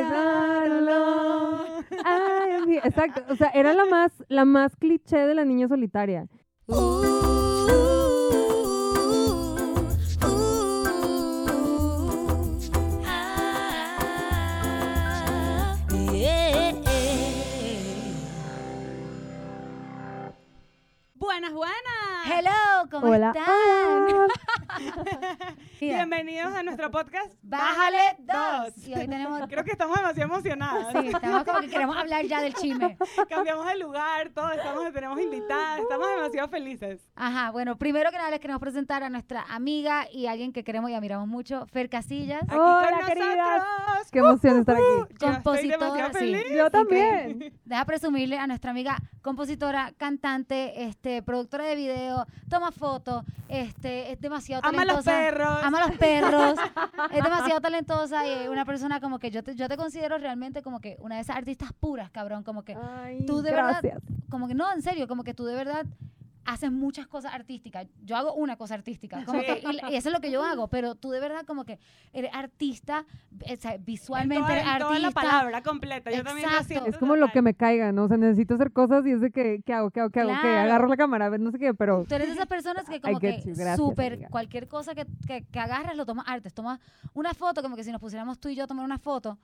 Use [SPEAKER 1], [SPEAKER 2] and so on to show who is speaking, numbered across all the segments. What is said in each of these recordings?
[SPEAKER 1] here. Exacto, o sea, era la más, la más cliché de la niña solitaria.
[SPEAKER 2] Buenas, buenas.
[SPEAKER 3] Hello, ¿cómo
[SPEAKER 1] Hola,
[SPEAKER 3] están?
[SPEAKER 1] hola.
[SPEAKER 2] Bienvenidos a nuestro podcast
[SPEAKER 3] Bájale dos. Y hoy tenemos.
[SPEAKER 2] Creo que estamos demasiado emocionadas.
[SPEAKER 3] Sí, estamos como que queremos hablar ya del chisme.
[SPEAKER 2] Cambiamos de lugar, todo, estamos, tenemos invitadas, estamos demasiado felices.
[SPEAKER 3] Ajá, bueno, primero que nada les queremos presentar a nuestra amiga y alguien que queremos y admiramos mucho, Fer Casillas.
[SPEAKER 2] Aquí
[SPEAKER 1] Hola,
[SPEAKER 2] con
[SPEAKER 1] queridas. Qué emoción estar aquí.
[SPEAKER 2] Estoy
[SPEAKER 3] Compositora, sí.
[SPEAKER 1] Yo también.
[SPEAKER 3] Deja presumirle a nuestra amiga compositora, cantante, este, productora de video, toma fotos, este, es demasiado
[SPEAKER 2] Ama los
[SPEAKER 3] talentosa.
[SPEAKER 2] perros.
[SPEAKER 3] Ama a los perros, es demasiado talentosa y una persona como que yo te, yo te considero realmente como que una de esas artistas puras, cabrón, como que
[SPEAKER 1] Ay,
[SPEAKER 3] Tú de verdad- como que no, en serio, como que tú de verdad haces muchas cosas artísticas. Yo hago una cosa artística, como
[SPEAKER 2] Sí.
[SPEAKER 3] que, y, y eso es lo que yo hago, pero tú de verdad como que eres artista, o sea,
[SPEAKER 2] En
[SPEAKER 3] visualmente
[SPEAKER 2] toda,
[SPEAKER 3] eres
[SPEAKER 2] en toda la
[SPEAKER 3] artista.
[SPEAKER 2] palabra completa. Yo también lo siento.
[SPEAKER 1] Es como lo que me caiga, ¿no? O sea, necesito hacer cosas y es de que, ¿qué hago? ¿Qué hago? ¿Qué hago? ¿Qué?
[SPEAKER 3] Claro.
[SPEAKER 1] Agarro la cámara, a ver, no sé qué, pero
[SPEAKER 3] Tú eres de esas personas que como que súper, cualquier cosa que, que, que agarras lo tomas artes. Tomas una foto, como que si nos pusiéramos tú y yo a tomar una foto,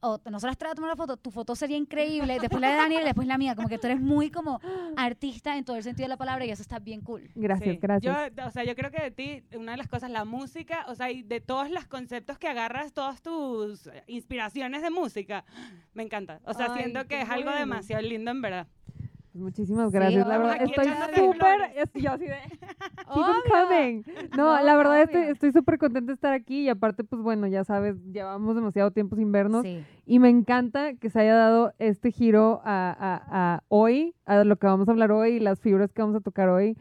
[SPEAKER 3] o nosotras tres a tomar una foto, tu foto sería increíble, después la de Daniel y después la mía. Como que tú eres muy como artista en todo el sentido de la palabra y eso está bien cool.
[SPEAKER 1] gracias,
[SPEAKER 2] Sí.
[SPEAKER 1] gracias.
[SPEAKER 2] Yo, o sea, yo creo que de ti, una de las cosas, la música, o sea, y de todos los conceptos que agarras, todas tus inspiraciones de música, me encanta. O sea,
[SPEAKER 1] Ay,
[SPEAKER 2] siento que es algo
[SPEAKER 1] bueno.
[SPEAKER 2] demasiado lindo, en verdad.
[SPEAKER 1] Muchísimas
[SPEAKER 3] Sí,
[SPEAKER 1] gracias. la
[SPEAKER 3] vamos
[SPEAKER 1] verdad, estoy súper. es- Yo así de. Keep coming. No,
[SPEAKER 3] No,
[SPEAKER 1] la verdad estoy
[SPEAKER 3] obvio.
[SPEAKER 1] estoy súper contenta de estar aquí y aparte, pues bueno, ya sabes, llevamos demasiado tiempo sin vernos
[SPEAKER 3] Sí.
[SPEAKER 1] y me encanta que se haya dado este giro a, a- a hoy, a lo que vamos a hablar hoy y las fibras que vamos a tocar hoy.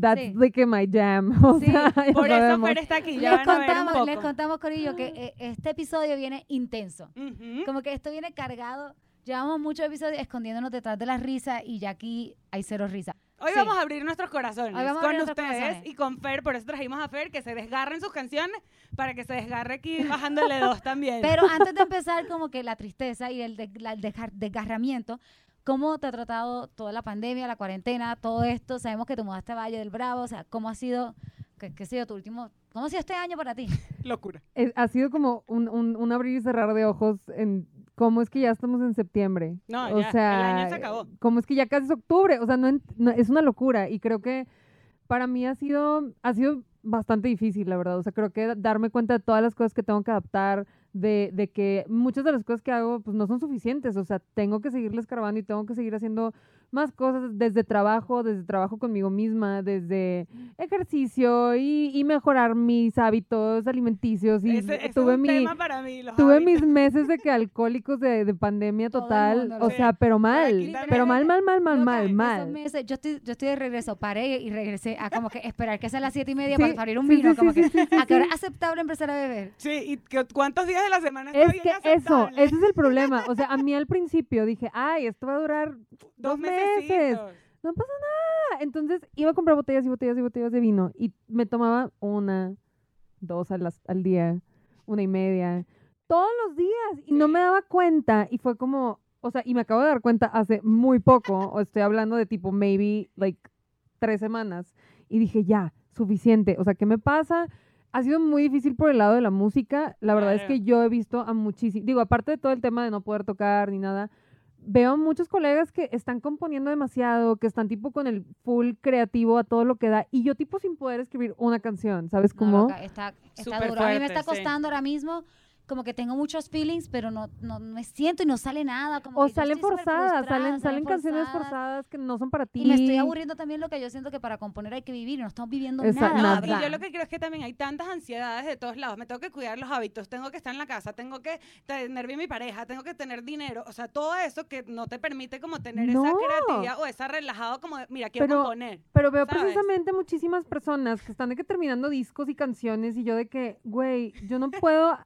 [SPEAKER 1] That's
[SPEAKER 3] Sí.
[SPEAKER 1] like my jam. O
[SPEAKER 3] Sí,
[SPEAKER 1] sea,
[SPEAKER 2] Por eso. Fer está aquí, ya
[SPEAKER 3] Les
[SPEAKER 2] van a ver un
[SPEAKER 3] contamos,
[SPEAKER 2] poco.
[SPEAKER 3] les contamos, Corillo, que eh, este episodio viene intenso.
[SPEAKER 2] Ujú.
[SPEAKER 3] Como que esto viene cargado. Llevamos muchos episodios escondiéndonos detrás de la risa y ya aquí hay cero risa.
[SPEAKER 2] Hoy
[SPEAKER 3] Sí.
[SPEAKER 2] vamos a abrir nuestros corazones con ustedes
[SPEAKER 3] corazones.
[SPEAKER 2] y con Fer, por eso trajimos a Fer, que se desgarren sus canciones para que se desgarre aquí bajándole dos también.
[SPEAKER 3] Pero antes de empezar, como que la tristeza y el, de- la- el desgar- desgarramiento, ¿cómo te ha tratado toda la pandemia, la cuarentena, todo esto? Sabemos que te mudaste a Valle del Bravo, o sea, ¿cómo ha sido, qué, qué ha sido tu último, cómo ha sido este año para ti?
[SPEAKER 2] Locura.
[SPEAKER 1] Es- ha sido como un, un- un abrir y cerrar de ojos en cómo es que ya estamos en septiembre.
[SPEAKER 2] No,
[SPEAKER 1] o
[SPEAKER 2] ya, el
[SPEAKER 1] sea,
[SPEAKER 2] año se acabó.
[SPEAKER 1] Cómo es que ya casi es octubre. O sea, no, es una locura. Y creo que para mí ha sido, ha sido bastante difícil, la verdad. O sea, creo que darme cuenta de todas las cosas que tengo que adaptar, de, de que muchas de las cosas que hago pues no son suficientes. O sea, tengo que seguirle escarbando y tengo que seguir haciendo más cosas desde trabajo, desde trabajo conmigo misma, desde ejercicio y, y mejorar mis hábitos alimenticios. Y
[SPEAKER 2] Ese, ese
[SPEAKER 1] tuve
[SPEAKER 2] es un
[SPEAKER 1] mi,
[SPEAKER 2] tema para mí, los
[SPEAKER 1] Tuve
[SPEAKER 2] hábitos.
[SPEAKER 1] mis meses de que alcohólicos de, de pandemia total,
[SPEAKER 3] mundo
[SPEAKER 1] o
[SPEAKER 2] sé.
[SPEAKER 1] sea, pero mal, pero mal, mal, mal, mal, mal, mal.
[SPEAKER 3] meses, yo, estoy, yo estoy de regreso, paré y regresé a como que esperar que sean las siete y media
[SPEAKER 1] Sí,
[SPEAKER 3] para abrir un
[SPEAKER 1] sí,
[SPEAKER 3] vino,
[SPEAKER 1] sí,
[SPEAKER 3] como
[SPEAKER 1] sí,
[SPEAKER 3] que a qué hora es aceptable empezar a beber.
[SPEAKER 2] Sí, ¿y qué- cuántos días de la semana está
[SPEAKER 1] Es
[SPEAKER 2] bien
[SPEAKER 1] que eso, ese es el problema. O sea, a mí al principio dije, ay, esto va a durar dos meses. No pasa nada. Entonces iba a comprar botellas y botellas y botellas de vino y me tomaba una, dos a las- al día, una y media, todos los días y no me daba cuenta y fue como, o sea, y me acabo de dar cuenta hace muy poco, o estoy hablando de tipo maybe like tres semanas y dije, ya, suficiente. O sea, ¿qué me pasa? Ha sido muy difícil por el lado de la música. La verdad es que yo he visto a muchísimos, digo, aparte de todo el tema de no poder tocar ni nada, veo muchos colegas que están componiendo demasiado, que están tipo con el full creativo a todo lo que da, y yo tipo sin poder escribir una canción, ¿sabes
[SPEAKER 3] No,
[SPEAKER 1] cómo?
[SPEAKER 3] loca, está, está duro. a mí me está
[SPEAKER 2] sí.
[SPEAKER 3] costando ahora mismo, como que tengo muchos feelings, pero no, no me siento y no sale nada. Como
[SPEAKER 1] o
[SPEAKER 3] que
[SPEAKER 1] salen forzadas, salen, salen canciones
[SPEAKER 3] forzadas.
[SPEAKER 1] que no son para ti.
[SPEAKER 3] Y me estoy aburriendo también lo que yo siento que para componer hay que vivir y no estamos viviendo
[SPEAKER 1] Esa-
[SPEAKER 3] nada.
[SPEAKER 2] No,
[SPEAKER 1] nada.
[SPEAKER 2] y yo lo que creo es que también hay tantas ansiedades de todos lados. Me tengo que cuidar los hábitos, tengo que estar en la casa, tengo que tener bien mi pareja, tengo que tener dinero. O sea, todo eso que no te permite como tener esa creatividad o esa relajado como, de, mira, quiero
[SPEAKER 1] Pero-
[SPEAKER 2] componer.
[SPEAKER 1] Pero veo
[SPEAKER 2] ¿sabes?
[SPEAKER 1] precisamente muchísimas personas que están de que terminando discos y canciones y yo de que, güey, yo no puedo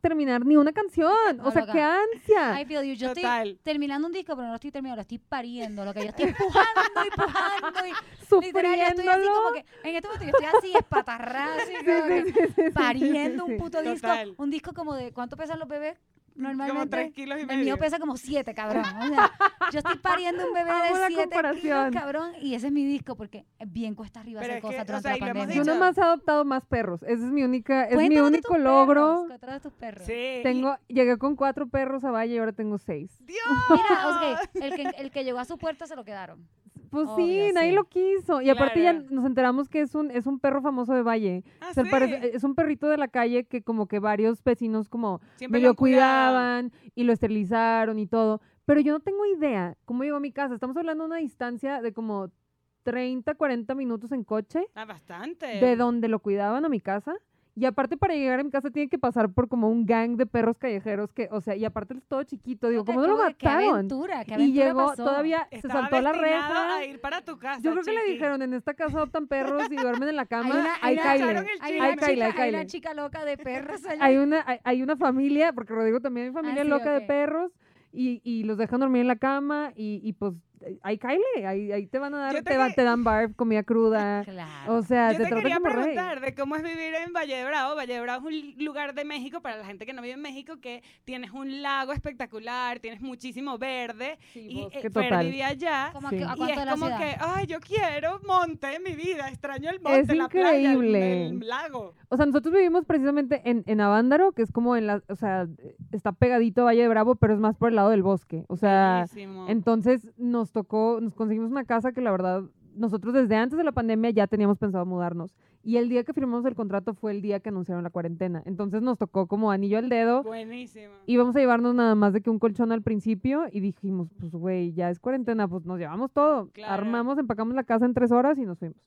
[SPEAKER 1] terminar ni una canción.
[SPEAKER 3] No,
[SPEAKER 1] o sea,
[SPEAKER 3] loca.
[SPEAKER 1] qué ansia.
[SPEAKER 3] I feel you. Yo
[SPEAKER 2] Total.
[SPEAKER 3] estoy terminando un disco, pero no lo estoy terminando, lo estoy pariendo. Lo que yo estoy empujando y empujando y literal, ya estoy así
[SPEAKER 1] Sufriéndolo.
[SPEAKER 3] como que en este momento yo estoy así espatarrada, así como
[SPEAKER 1] Sí, sí, sí, sí,
[SPEAKER 3] pariendo
[SPEAKER 1] sí,
[SPEAKER 3] un
[SPEAKER 1] sí.
[SPEAKER 3] puto disco.
[SPEAKER 2] Total.
[SPEAKER 3] Un disco como de ¿cuánto pesan los bebés? Normalmente
[SPEAKER 2] tres kilos y
[SPEAKER 3] el
[SPEAKER 2] medio.
[SPEAKER 3] mío pesa como siete, cabrón. O sea, yo estoy pariendo un bebé de siete kilos,
[SPEAKER 1] comparación.
[SPEAKER 3] cabrón, y ese es mi disco porque bien cuesta arriba
[SPEAKER 2] Pero
[SPEAKER 3] hacer
[SPEAKER 2] es que,
[SPEAKER 3] cosas
[SPEAKER 2] o
[SPEAKER 3] durante
[SPEAKER 2] sea, y
[SPEAKER 3] la pandemia.
[SPEAKER 1] Yo nomás he adoptado más perros. Ese es mi única, es mi único logro.
[SPEAKER 3] perros, tus perros.
[SPEAKER 2] Sí.
[SPEAKER 1] Tengo, llegué con cuatro perros a Valle y ahora tengo seis.
[SPEAKER 2] ¡Dios!
[SPEAKER 3] Mira, ok, el que, el que llegó a su puerta se lo quedaron.
[SPEAKER 1] Pues
[SPEAKER 3] Obvio,
[SPEAKER 1] sí, nadie
[SPEAKER 3] sí.
[SPEAKER 1] lo quiso. Y aparte ya nos enteramos que es un, es un perro famoso de Valle.
[SPEAKER 2] Ah,
[SPEAKER 1] Se
[SPEAKER 2] sí.
[SPEAKER 1] parece- es un perrito de la calle que como que varios vecinos como
[SPEAKER 2] Siempre
[SPEAKER 1] me
[SPEAKER 2] lo
[SPEAKER 1] cuidaban y lo esterilizaron y todo. Pero yo no tengo idea cómo llegó a mi casa. Estamos hablando de una distancia de como 30, 40 minutos en coche
[SPEAKER 2] Ah, bastante.
[SPEAKER 1] de donde lo cuidaban a mi casa. Y aparte para llegar a mi casa tiene que pasar por como un gang de perros callejeros que, o sea, y aparte es todo chiquito. Digo, ¿cómo no lo
[SPEAKER 3] Qué
[SPEAKER 1] mataron?
[SPEAKER 3] aventura, qué
[SPEAKER 1] Y llegó,
[SPEAKER 3] pasó.
[SPEAKER 1] todavía se saltó la reja.
[SPEAKER 2] a ir para tu casa,
[SPEAKER 1] Yo creo que le dijeron, en esta casa adoptan perros y duermen en la cama.
[SPEAKER 3] Hay una, hay una- hay una chica-
[SPEAKER 1] ahí
[SPEAKER 3] hay una chica loca de perros allá.
[SPEAKER 1] Hay una, hay, hay una familia, porque Rodrigo también hay familia
[SPEAKER 3] Ah, sí,
[SPEAKER 1] loca
[SPEAKER 3] ok.
[SPEAKER 1] de perros, y, y los dejan dormir en la cama, y, y pues ahí cáele, ahí, ahí te van a dar,
[SPEAKER 2] te
[SPEAKER 1] te,
[SPEAKER 2] que-
[SPEAKER 1] te dan barf, comida cruda.
[SPEAKER 3] Claro.
[SPEAKER 1] O sea,
[SPEAKER 2] Yo
[SPEAKER 1] te
[SPEAKER 2] te quería
[SPEAKER 1] como rey.
[SPEAKER 2] preguntar de cómo es vivir en Valle de Bravo. Valle de Bravo es un lugar de México para la gente que no vive en México que tienes un lago espectacular, tienes muchísimo verde y
[SPEAKER 1] bosque
[SPEAKER 2] eh,
[SPEAKER 1] total.
[SPEAKER 2] vivía allá.
[SPEAKER 3] ¿Cómo a
[SPEAKER 1] Sí.
[SPEAKER 3] a
[SPEAKER 2] Y es como
[SPEAKER 3] ciudad?
[SPEAKER 2] que, ay, yo quiero monte en mi vida, extraño el monte, la playa, el-
[SPEAKER 1] increíble.
[SPEAKER 2] el, lago.
[SPEAKER 1] O sea, nosotros vivimos precisamente en, en Avándaro, que es como en la, o sea, está pegadito a Valle de Bravo, pero es más por el lado del bosque. O sea,
[SPEAKER 2] Bellísimo.
[SPEAKER 1] entonces nos tocó, nos conseguimos una casa que la verdad, nosotros desde antes de la pandemia ya teníamos pensado mudarnos. Y el día que firmamos el contrato fue el día que anunciaron la cuarentena. Entonces nos tocó como anillo al dedo.
[SPEAKER 2] Buenísimo.
[SPEAKER 1] Íbamos a llevarnos nada más de que un colchón al principio y dijimos, pues güey, ya es cuarentena, pues nos llevamos todo.
[SPEAKER 2] Claro.
[SPEAKER 1] Armamos, empacamos la casa en tres horas y nos fuimos.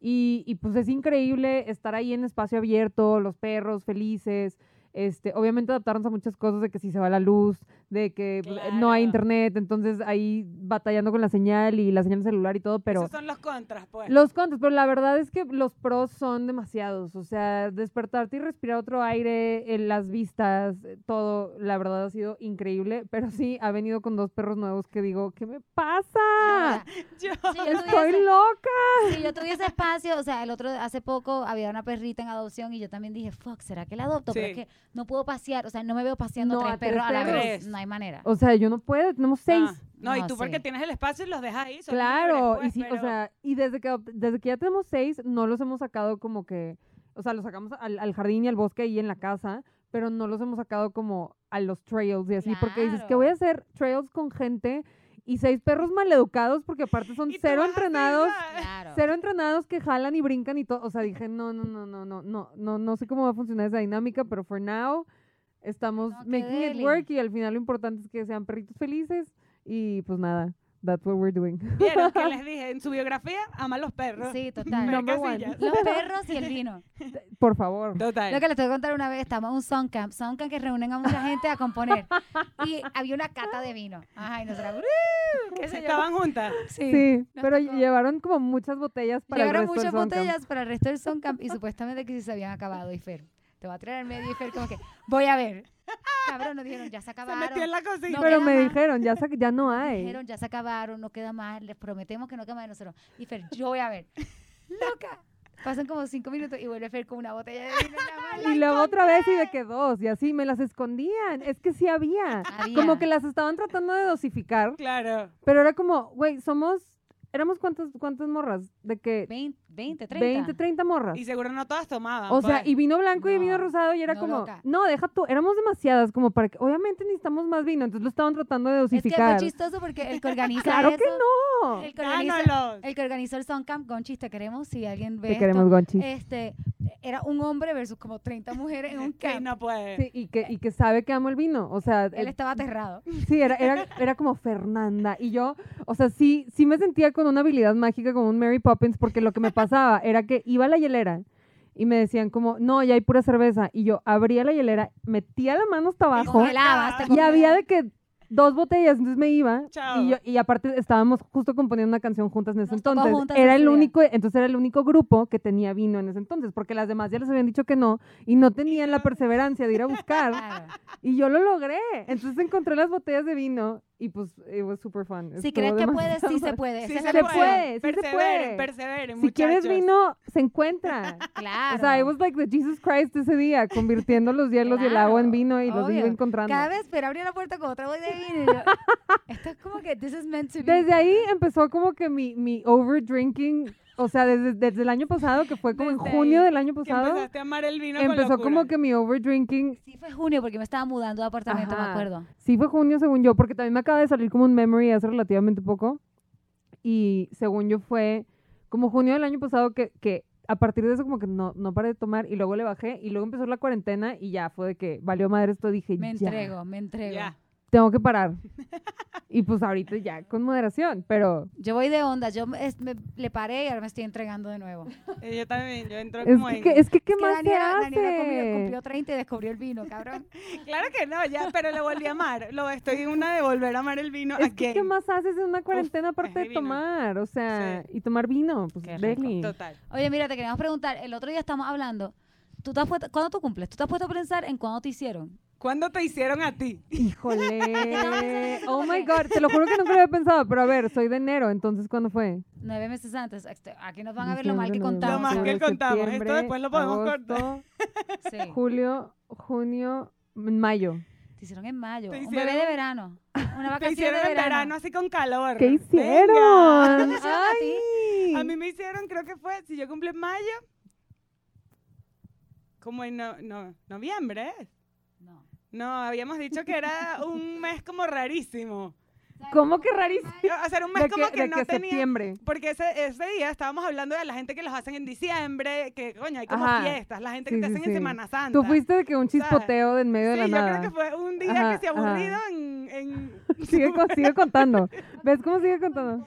[SPEAKER 1] Y, y, pues es increíble estar ahí en espacio abierto, los perros felices, este, obviamente adaptarnos a muchas cosas de que si se va la luz, de que pues, no hay internet, entonces ahí batallando con la señal y la señal celular y todo, pero...
[SPEAKER 2] Esos son los contras, pues.
[SPEAKER 1] Los contras, pero la verdad es que los pros son demasiados. O sea, despertarte y respirar otro aire, eh, las vistas, eh, todo, la verdad ha sido increíble. Pero sí, ha venido con dos perros nuevos que digo, ¿qué me pasa?
[SPEAKER 2] Yo-
[SPEAKER 3] Si yo
[SPEAKER 1] Estoy
[SPEAKER 3] tuviese-
[SPEAKER 1] loca.
[SPEAKER 3] si yo tuviese espacio, o sea, el otro, hace poco había una perrita en adopción y yo también dije, fuck, ¿será que la adopto? Pero es
[SPEAKER 2] Sí.
[SPEAKER 3] que no puedo pasear, o sea, no me veo paseando
[SPEAKER 1] No,
[SPEAKER 3] tres
[SPEAKER 1] a tres
[SPEAKER 3] perros a la
[SPEAKER 1] perros.
[SPEAKER 3] vez. No hay manera.
[SPEAKER 1] O sea, yo no puedo, tenemos seis.
[SPEAKER 2] Ah, no, y tú porque tienes el espacio y los dejas ahí.
[SPEAKER 1] Claro, y
[SPEAKER 2] pues,
[SPEAKER 1] sí, o sea, y desde que, desde que ya tenemos seis, no los hemos sacado como que, o sea, los sacamos al, al jardín y al bosque ahí en la casa, pero no los hemos sacado como a los trails y así, porque dices que voy a hacer trails con gente y seis perros maleducados, porque aparte son cero entrenados.
[SPEAKER 3] Claro.
[SPEAKER 1] cero entrenados que jalan y brincan y todo, o sea, dije, no, no, no, no, no, no, no, no sé cómo va a funcionar esa dinámica, pero for now estamos
[SPEAKER 3] No,
[SPEAKER 1] making it work y al final lo importante es que sean perritos felices y pues nada, that's what we're doing.
[SPEAKER 2] Vieron que les dije en su biografía, ama a los perros.
[SPEAKER 3] Sí, total.
[SPEAKER 1] Number one.
[SPEAKER 3] Los perros y el vino.
[SPEAKER 1] Por favor.
[SPEAKER 2] Total.
[SPEAKER 3] Lo que les tengo que contar una vez, estamos en un soundcamp, soundcamp que reúnen a mucha gente a componer. Y había una cata de vino. Ajá, y nosotros, "Uh", qué yo.
[SPEAKER 2] Estaban juntas.
[SPEAKER 3] Sí.
[SPEAKER 1] Pero
[SPEAKER 3] tocó.
[SPEAKER 1] llevaron como muchas botellas para el resto
[SPEAKER 3] muchas
[SPEAKER 1] del Soundcamp.
[SPEAKER 3] botellas para el resto del Soundcamp y supuestamente que sí se habían acabado. Y Fer, te voy a traer al medio y Fer como que, voy a ver. Cabrón, nos dijeron, ya se
[SPEAKER 2] Se
[SPEAKER 3] acabaron.
[SPEAKER 2] metió en la cocina.
[SPEAKER 3] No
[SPEAKER 1] Pero me
[SPEAKER 3] más.
[SPEAKER 1] dijeron, ya, sa- ya no hay.
[SPEAKER 3] Dijeron, ya se acabaron, no queda más, les prometemos que no queda más de nosotros. Y Fer, yo voy a ver. Loca. Pasan como cinco minutos y vuelve Fer con una botella de vino en la mano.
[SPEAKER 1] Y luego otra vez y de que dos, y así me las escondían. Es que sí había.
[SPEAKER 3] Había.
[SPEAKER 1] Como que las estaban tratando de dosificar,
[SPEAKER 2] Claro.
[SPEAKER 1] pero era como, güey, somos, éramos cuántas, cuántas morras, de que
[SPEAKER 3] 20, 20 30.
[SPEAKER 1] 20, 30 morras.
[SPEAKER 2] Y seguro no todas tomaban.
[SPEAKER 1] O sea,
[SPEAKER 2] pues.
[SPEAKER 1] y vino blanco y vino
[SPEAKER 3] No,
[SPEAKER 1] rosado y era
[SPEAKER 3] no,
[SPEAKER 1] como,
[SPEAKER 3] loca.
[SPEAKER 1] no, deja tú, éramos demasiadas como para que, obviamente necesitamos más vino, entonces lo estaban tratando de
[SPEAKER 3] Es que
[SPEAKER 1] dosificar.
[SPEAKER 3] fue chistoso porque el que organiza
[SPEAKER 1] claro
[SPEAKER 3] eso,
[SPEAKER 1] que no.
[SPEAKER 3] el que organiza, el que organizó el Soundcamp, Gonchis, te queremos, si alguien ve
[SPEAKER 1] Te
[SPEAKER 3] esto,
[SPEAKER 1] queremos, Gonchi.
[SPEAKER 3] este, era un hombre versus como 30 mujeres en un
[SPEAKER 2] Sí,
[SPEAKER 3] camp.
[SPEAKER 2] no puede.
[SPEAKER 1] Sí, y que, y que sabe que amo el vino. O sea,
[SPEAKER 3] Él
[SPEAKER 1] eh,
[SPEAKER 3] estaba aterrado.
[SPEAKER 1] sí, era, era, era como Fernanda. Y yo, o sea, sí, sí me sentía con una habilidad mágica como un Mary Poppins, porque lo que me pasaba era que iba a la hielera y me decían como, no, ya hay pura cerveza. Y yo abría la hielera, metía la mano hasta
[SPEAKER 3] Te
[SPEAKER 1] abajo
[SPEAKER 3] congelabas, te
[SPEAKER 1] y había de que dos botellas, entonces me iba.
[SPEAKER 2] Chao.
[SPEAKER 1] Y, yo, y aparte estábamos justo componiendo una canción juntas en ese
[SPEAKER 3] Nos
[SPEAKER 1] entonces. Era el único, entonces era el único grupo que tenía vino en ese entonces, porque las demás ya les habían dicho que no y no tenían la perseverancia de ir a buscar.
[SPEAKER 3] Claro.
[SPEAKER 1] Y yo lo logré. Entonces encontré las botellas de vino y pues it was super fun.
[SPEAKER 3] Si crees que puedes, sí se puede.
[SPEAKER 2] Sí se,
[SPEAKER 3] la
[SPEAKER 1] puede.
[SPEAKER 3] cuestión.
[SPEAKER 1] sí se puede.
[SPEAKER 2] perseveren,
[SPEAKER 1] Si quieres
[SPEAKER 2] muchachos.
[SPEAKER 1] vino, se encuentra.
[SPEAKER 3] Claro.
[SPEAKER 1] O sea, it was like the Jesus Christ ese día, convirtiendo los hielos y el agua en
[SPEAKER 3] Claro,
[SPEAKER 1] vino y los iba
[SPEAKER 3] obvio.
[SPEAKER 1] encontrando.
[SPEAKER 3] Cada vez pero abría la puerta con otra voz de vino. y yo, Esto es como que this is meant to be.
[SPEAKER 1] Desde ahí empezó como que mi, mi overdrinking, o sea, desde, desde el año pasado, que fue como en junio del año
[SPEAKER 2] Que
[SPEAKER 1] pasado,
[SPEAKER 2] empezaste a amar el vino con
[SPEAKER 1] empezó como que mi overdrinking,
[SPEAKER 3] Sí fue junio porque me estaba mudando de apartamento, me acuerdo.
[SPEAKER 1] sí fue junio según yo, porque también me acaba de salir como un memory hace relativamente poco, y según yo fue como junio del año pasado que, que a partir de eso como que no, no paré de tomar y luego le bajé y luego empezó la cuarentena y ya fue de que valió madre esto, dije,
[SPEAKER 3] Me
[SPEAKER 1] ya,
[SPEAKER 3] entrego, me entrego.
[SPEAKER 2] Ya.
[SPEAKER 1] Tengo que parar. y pues ahorita ya con moderación, pero
[SPEAKER 3] Yo voy de onda, yo me, es- me- le paré y ahora me estoy entregando de nuevo.
[SPEAKER 2] Yo también, yo entro
[SPEAKER 1] es
[SPEAKER 2] como
[SPEAKER 1] que,
[SPEAKER 2] en...
[SPEAKER 1] que- es que ¿qué
[SPEAKER 3] Es que
[SPEAKER 1] más
[SPEAKER 3] Daniela,
[SPEAKER 1] se
[SPEAKER 3] Daniela
[SPEAKER 1] hace?
[SPEAKER 3] cumplió, cumplió 30 y descubrió el vino, cabrón.
[SPEAKER 2] Claro que no, ya, pero lo volví a amar. Lo estoy en una de volver a amar el vino.
[SPEAKER 1] Es que, ¿qué más haces en una cuarentena aparte
[SPEAKER 2] es
[SPEAKER 1] de tomar? O sea,
[SPEAKER 2] Sí.
[SPEAKER 1] y tomar vino, pues.
[SPEAKER 2] Total.
[SPEAKER 3] Oye, mira, te queríamos preguntar, el otro día estamos hablando, ¿tú te has puesto, ¿cuándo tú cumples? ¿Tú te has puesto a pensar en cuándo te hicieron?
[SPEAKER 2] ¿Cuándo te hicieron a ti?
[SPEAKER 1] Híjole. oh my God, te lo juro que nunca lo había pensado, pero a ver, soy de enero, entonces ¿cuándo fue?
[SPEAKER 3] Nueve meses antes. Este, Aquí nos van a ver lo mal que contamos.
[SPEAKER 2] Lo mal que contamos. Esto después lo podemos cortar.
[SPEAKER 1] agosto,
[SPEAKER 3] Sí.
[SPEAKER 1] Julio, junio, mayo.
[SPEAKER 3] Te hicieron en mayo.
[SPEAKER 2] Te
[SPEAKER 3] Un bebé de
[SPEAKER 2] hicieron-
[SPEAKER 3] verano. Una
[SPEAKER 2] Te
[SPEAKER 3] vacación
[SPEAKER 2] hicieron
[SPEAKER 3] de
[SPEAKER 2] en
[SPEAKER 3] verano.
[SPEAKER 2] así con calor.
[SPEAKER 1] ¿Qué hicieron?
[SPEAKER 3] ¿Qué te hicieron a ti?
[SPEAKER 2] A mí me hicieron, creo que fue, si yo cumplí en mayo, como en no, no- noviembre.
[SPEAKER 3] No.
[SPEAKER 2] Habíamos dicho que era un mes como rarísimo.
[SPEAKER 1] ¿Cómo que rarísimo?
[SPEAKER 2] O sea, un mes como
[SPEAKER 1] que,
[SPEAKER 2] no
[SPEAKER 1] que
[SPEAKER 2] tenía...
[SPEAKER 1] septiembre.
[SPEAKER 2] Porque ese, ese día estábamos hablando de la gente que los hacen en diciembre, que coño, hay como
[SPEAKER 1] Ajá.
[SPEAKER 2] fiestas, la gente
[SPEAKER 1] Sí,
[SPEAKER 2] que te hacen
[SPEAKER 1] sí.
[SPEAKER 2] en Semana Santa.
[SPEAKER 1] Tú fuiste de que un
[SPEAKER 2] ¿sabes?
[SPEAKER 1] chispoteo de en medio de
[SPEAKER 2] Sí,
[SPEAKER 1] la
[SPEAKER 2] yo
[SPEAKER 1] nada.
[SPEAKER 2] creo que fue un día
[SPEAKER 1] Ajá,
[SPEAKER 2] que se
[SPEAKER 1] ajá.
[SPEAKER 2] aburrido en, en-
[SPEAKER 1] Sigue, sigue contando. ¿Ves cómo sigue contando?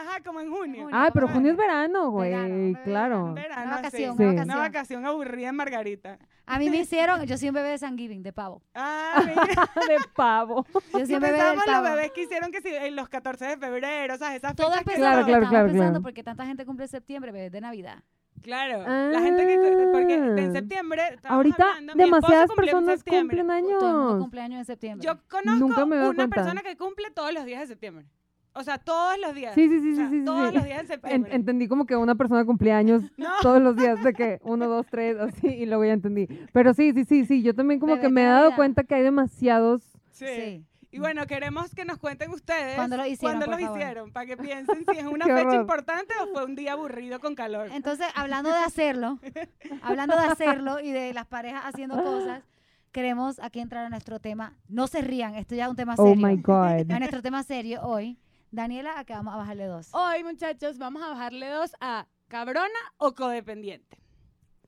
[SPEAKER 2] Ajá, como en junio.
[SPEAKER 3] Junio.
[SPEAKER 1] Ah, pero junio es verano, güey.
[SPEAKER 3] Verano,
[SPEAKER 1] claro.
[SPEAKER 2] Verano,
[SPEAKER 3] Una vacación,
[SPEAKER 2] sí.
[SPEAKER 1] una
[SPEAKER 2] Una
[SPEAKER 3] vacación.
[SPEAKER 2] vacación aburrida en Margarita.
[SPEAKER 3] A mí me hicieron, yo soy un bebé de San Giving, de pavo.
[SPEAKER 2] Ah, mira.
[SPEAKER 1] de pavo.
[SPEAKER 3] Yo soy un bebé del
[SPEAKER 2] pensábamos los
[SPEAKER 3] pavo.
[SPEAKER 2] bebés que hicieron que sí, en los 14 de febrero, o sea, esas
[SPEAKER 3] Todo
[SPEAKER 2] fechas
[SPEAKER 1] Claro,
[SPEAKER 3] porque
[SPEAKER 1] claro, claro,
[SPEAKER 3] pensando
[SPEAKER 1] claro.
[SPEAKER 3] porque tanta gente cumple en septiembre, bebés de Navidad.
[SPEAKER 2] Claro, la gente que porque en
[SPEAKER 1] Ah.
[SPEAKER 2] septiembre
[SPEAKER 1] Ahorita
[SPEAKER 2] hablando, mi esposo
[SPEAKER 1] demasiadas
[SPEAKER 2] cumplió en
[SPEAKER 1] personas
[SPEAKER 2] septiembre.
[SPEAKER 1] cumplen
[SPEAKER 3] Todo el mundo
[SPEAKER 1] años.
[SPEAKER 3] cumple años en septiembre.
[SPEAKER 2] Yo conozco una
[SPEAKER 1] cuenta.
[SPEAKER 2] persona que cumple todos los días de septiembre. O sea, todos los días.
[SPEAKER 1] Sí, sí, sí,
[SPEAKER 2] O sea,
[SPEAKER 1] sí, sí,
[SPEAKER 2] Todos
[SPEAKER 1] sí.
[SPEAKER 2] los días
[SPEAKER 1] En-
[SPEAKER 2] septiembre.
[SPEAKER 1] entendí como que una persona cumplía años
[SPEAKER 2] no,
[SPEAKER 1] todos los días de que uno, dos, tres, así, y luego ya entendí. Pero sí, sí, sí, sí, yo también como
[SPEAKER 3] Bebé
[SPEAKER 1] que me he dado
[SPEAKER 3] Navidad.
[SPEAKER 1] cuenta que hay demasiados.
[SPEAKER 2] sí.
[SPEAKER 3] Sí.
[SPEAKER 2] Y bueno, queremos que nos cuenten ustedes
[SPEAKER 3] ¿Cuándo lo hicieron,
[SPEAKER 2] cuándo
[SPEAKER 3] por
[SPEAKER 2] los
[SPEAKER 3] favor?
[SPEAKER 2] hicieron, para que piensen si es una
[SPEAKER 1] Qué
[SPEAKER 2] fecha
[SPEAKER 1] horror.
[SPEAKER 2] importante o fue un día aburrido con calor.
[SPEAKER 3] Entonces, hablando de hacerlo, hablando de hacerlo y de las parejas haciendo cosas, queremos aquí entrar a nuestro tema. No se rían, esto ya es un tema
[SPEAKER 1] Oh
[SPEAKER 3] serio.
[SPEAKER 1] my God.
[SPEAKER 3] A nuestro tema serio hoy. Daniela, acá vamos a bajarle dos.
[SPEAKER 2] Hoy, muchachos, vamos a bajarle dos a cabrona o codependiente.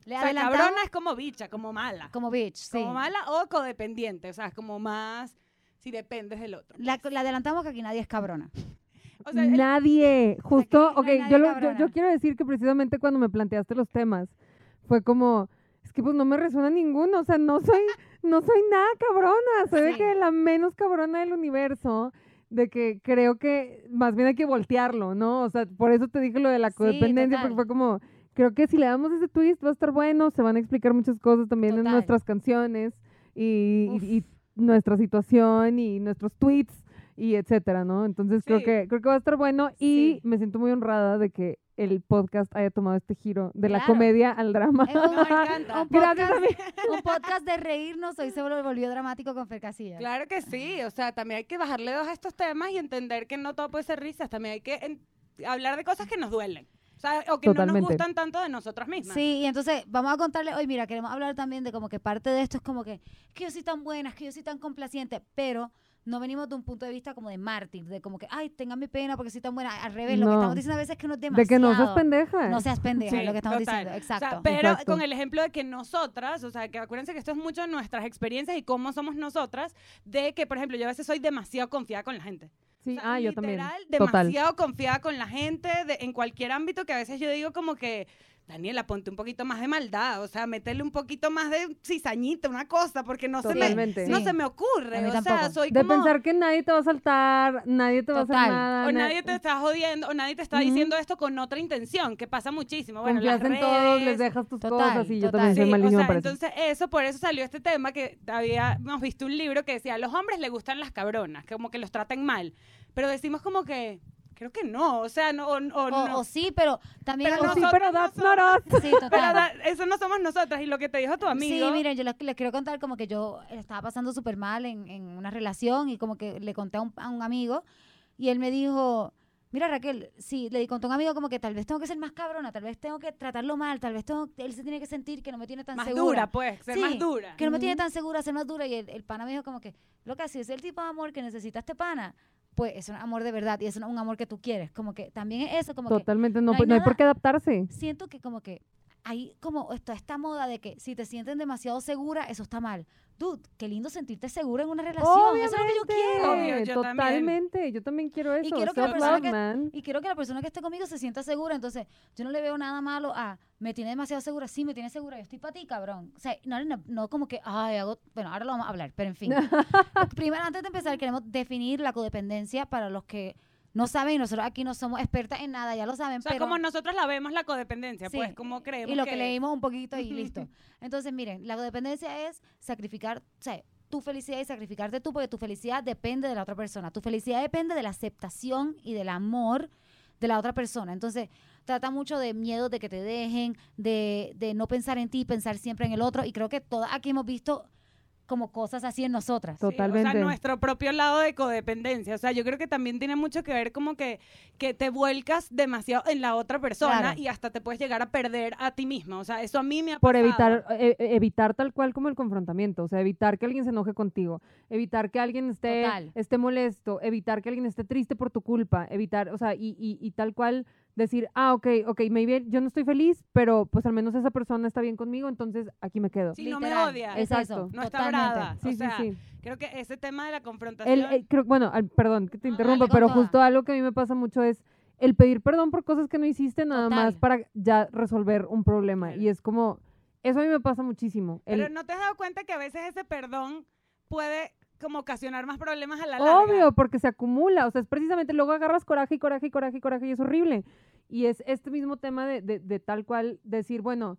[SPEAKER 3] Le
[SPEAKER 2] O sea,
[SPEAKER 3] adelantamos
[SPEAKER 2] cabrona es como bicha, como mala.
[SPEAKER 3] como bitch, sí.
[SPEAKER 2] Como mala o codependiente, o sea, es como más si dependes del otro.
[SPEAKER 3] La, la adelantamos que aquí nadie es cabrona.
[SPEAKER 2] O sea, el-
[SPEAKER 1] nadie, justo,
[SPEAKER 3] no
[SPEAKER 1] ok,
[SPEAKER 3] nadie
[SPEAKER 1] yo, lo- yo,
[SPEAKER 3] cabrona.
[SPEAKER 1] yo quiero decir que precisamente cuando me planteaste los temas, fue como, es que pues no me resuena ninguno, o sea, no soy, no soy nada cabrona, soy de
[SPEAKER 3] Sí.
[SPEAKER 1] que la menos cabrona del universo, de que creo que más bien hay que voltearlo, ¿no? O sea, por eso te dije lo de la
[SPEAKER 3] Sí,
[SPEAKER 1] codependencia,
[SPEAKER 3] total.
[SPEAKER 1] porque fue como, creo que si le damos ese twist va a estar bueno, se van a explicar muchas cosas también en nuestras canciones y,
[SPEAKER 3] Uf.
[SPEAKER 1] y- y nuestra situación y nuestros tweets y etcétera, ¿no? Entonces creo
[SPEAKER 2] Sí.
[SPEAKER 1] que creo que va a estar bueno y
[SPEAKER 2] Sí.
[SPEAKER 1] me siento muy honrada de que el podcast haya tomado este giro de la comedia al drama.
[SPEAKER 3] Es un,
[SPEAKER 2] me encanta.
[SPEAKER 3] un
[SPEAKER 1] Gracias
[SPEAKER 3] podcast,
[SPEAKER 1] a mí.
[SPEAKER 3] un podcast de reírnos, hoy se volvió dramático con Fer Casillas.
[SPEAKER 2] Claro que sí, o sea, también hay que bajarle dos a estos temas y entender que no todo puede ser risas, también hay que hablar de cosas que nos duelen, o, sea, o que no nos gustan tanto de nosotras mismas.
[SPEAKER 3] Sí, y entonces vamos a contarle hoy, mira, queremos hablar también de como que parte de esto es como que, que yo soy tan buena, es que yo soy tan complaciente, pero no venimos de un punto de vista como de mártir, de como que, ay, tengan mi pena porque soy tan buena. Al revés, lo que
[SPEAKER 1] No.
[SPEAKER 3] estamos diciendo a veces es que no es
[SPEAKER 1] De
[SPEAKER 3] demasiado.
[SPEAKER 1] que no seas pendeja.
[SPEAKER 3] No seas pendeja,
[SPEAKER 2] Sí,
[SPEAKER 3] es lo que estamos
[SPEAKER 2] total.
[SPEAKER 3] diciendo.
[SPEAKER 2] O sea,
[SPEAKER 3] Exacto.
[SPEAKER 2] pero
[SPEAKER 1] Exacto.
[SPEAKER 2] con el ejemplo de que nosotras, o sea, que acuérdense que esto es mucho de nuestras experiencias y cómo somos nosotras, de que, por ejemplo, yo a veces soy demasiado confiada con la gente.
[SPEAKER 1] sí,
[SPEAKER 2] O sea,
[SPEAKER 1] ah, yo también. Total.
[SPEAKER 2] demasiado confiada con la gente de- en cualquier ámbito que a veces yo digo como que Daniela, ponte un poquito más de maldad, o sea, métele un poquito más de cizañita, una cosa, porque no se me, no
[SPEAKER 3] Sí.
[SPEAKER 2] se me ocurre, o sea, soy
[SPEAKER 1] De
[SPEAKER 2] como...
[SPEAKER 1] pensar que nadie te va a saltar, nadie te va a hacer nada.
[SPEAKER 2] o
[SPEAKER 1] na-
[SPEAKER 2] nadie te está jodiendo, o nadie te está diciendo esto con otra intención, que pasa muchísimo. Bueno,
[SPEAKER 1] Confías
[SPEAKER 2] las
[SPEAKER 1] en todos, les
[SPEAKER 2] redes,
[SPEAKER 1] dejas tus
[SPEAKER 3] Total,
[SPEAKER 1] cosas y yo también soy
[SPEAKER 2] Sí, o sea, entonces eso, por eso salió este tema que habíamos visto un libro que decía, a los hombres les gustan las cabronas, como que los traten mal, pero decimos como que, creo que no, o sea, no, o, o
[SPEAKER 3] O,
[SPEAKER 2] no.
[SPEAKER 3] o sí, pero también...
[SPEAKER 2] Pero no
[SPEAKER 1] sí, pero that's
[SPEAKER 2] somos-
[SPEAKER 1] not us.
[SPEAKER 3] Sí,
[SPEAKER 2] Pero
[SPEAKER 3] total.
[SPEAKER 2] da- eso no somos nosotras, y lo que te dijo tu amigo...
[SPEAKER 3] Sí, miren, yo les, les quiero contar como que yo estaba pasando súper mal en, en una relación y como que le conté a un, a un amigo y él me dijo, mira Raquel, sí, le conté a un amigo como que tal vez tengo que ser más cabrona, tal vez tengo que tratarlo mal, tal vez tengo, él se tiene que sentir que no me tiene tan
[SPEAKER 2] más
[SPEAKER 3] segura.
[SPEAKER 2] dura, pues, ser
[SPEAKER 3] Sí,
[SPEAKER 2] más dura.
[SPEAKER 3] Que no me tiene tan segura, ser más dura. Y el, el pana me dijo como que, loca, si es el tipo de amor que necesita este pana, pues es un amor de verdad y es un, amor que tú quieres. Como que también es eso, como que
[SPEAKER 1] Totalmente, no,
[SPEAKER 3] no hay
[SPEAKER 1] pues, no hay por qué adaptarse.
[SPEAKER 3] siento que como que hay como esta, esta moda de que si te sienten demasiado segura, eso está mal. Dude, qué lindo sentirte segura en una relación. Eso es lo que yo quiero.
[SPEAKER 2] Obvio, yo también.
[SPEAKER 1] Totalmente, yo también quiero eso.
[SPEAKER 3] quiero que la persona que-. Y quiero que la persona que esté conmigo se sienta segura. Entonces, yo no le veo nada malo a, me tiene demasiado segura. Sí, me tiene segura. Yo estoy para ti, cabrón. O sea, no, no, no como que, ay, hago. Bueno, ahora lo vamos a hablar, pero en fin. Primero, antes de empezar, queremos definir la codependencia para los que no saben. Y nosotros aquí no somos expertas en nada, ya lo saben.
[SPEAKER 2] O sea,
[SPEAKER 3] pero
[SPEAKER 2] como nosotros la vemos la codependencia,
[SPEAKER 3] Sí,
[SPEAKER 2] pues, como creemos
[SPEAKER 3] y lo que, leímos un poquito y listo. Entonces, miren, la codependencia es sacrificar, o sea, tu felicidad y sacrificarte tú, porque tu felicidad depende de la otra persona. Tu felicidad depende de la aceptación y del amor de la otra persona. Entonces, trata mucho de miedo de que te dejen, de, de no pensar en ti, pensar siempre en el otro. Y creo que todas aquí hemos visto como cosas así en nosotras.
[SPEAKER 2] Sí, o
[SPEAKER 1] Totalmente.
[SPEAKER 2] sea, nuestro propio lado de codependencia. O sea, yo creo que también tiene mucho que ver como que, que te vuelcas demasiado en la otra persona
[SPEAKER 3] Claro.
[SPEAKER 2] y hasta te puedes llegar a perder a ti misma. O sea, eso a mí me ha
[SPEAKER 1] Por
[SPEAKER 2] pasado.
[SPEAKER 1] evitar, e- e- evitar tal cual como el confrontamiento, o sea, evitar que alguien se enoje contigo, evitar que alguien esté,
[SPEAKER 3] Total.
[SPEAKER 1] esté molesto, evitar que alguien esté triste por tu culpa, evitar, o sea, y, y, y tal cual decir, ah, ok, ok, maybe yo no estoy feliz, pero pues al menos esa persona está bien conmigo, entonces aquí me quedo.
[SPEAKER 2] Sí, no me odia.
[SPEAKER 3] Es
[SPEAKER 1] Exacto.
[SPEAKER 3] eso,
[SPEAKER 2] No está
[SPEAKER 3] totalmente.
[SPEAKER 2] brava.
[SPEAKER 1] Sí,
[SPEAKER 2] o
[SPEAKER 1] sí,
[SPEAKER 2] sea,
[SPEAKER 1] sí.
[SPEAKER 2] creo que ese tema de la confrontación.
[SPEAKER 1] El- el- creo, bueno, al- perdón que te
[SPEAKER 3] No, con
[SPEAKER 1] pero
[SPEAKER 3] toda.
[SPEAKER 1] justo algo que a mí me pasa mucho es el pedir perdón por cosas que no hiciste nada más para ya resolver un problema.
[SPEAKER 2] Claro.
[SPEAKER 1] Y es como, eso a mí me pasa muchísimo. El-
[SPEAKER 2] Pero no te has dado cuenta que a veces ese perdón puede como ocasionar más problemas a la larga.
[SPEAKER 1] Obvio, porque se acumula. O sea, es precisamente luego agarras coraje y coraje y coraje y coraje y es horrible. Y es este mismo tema de, de- de tal cual decir, bueno,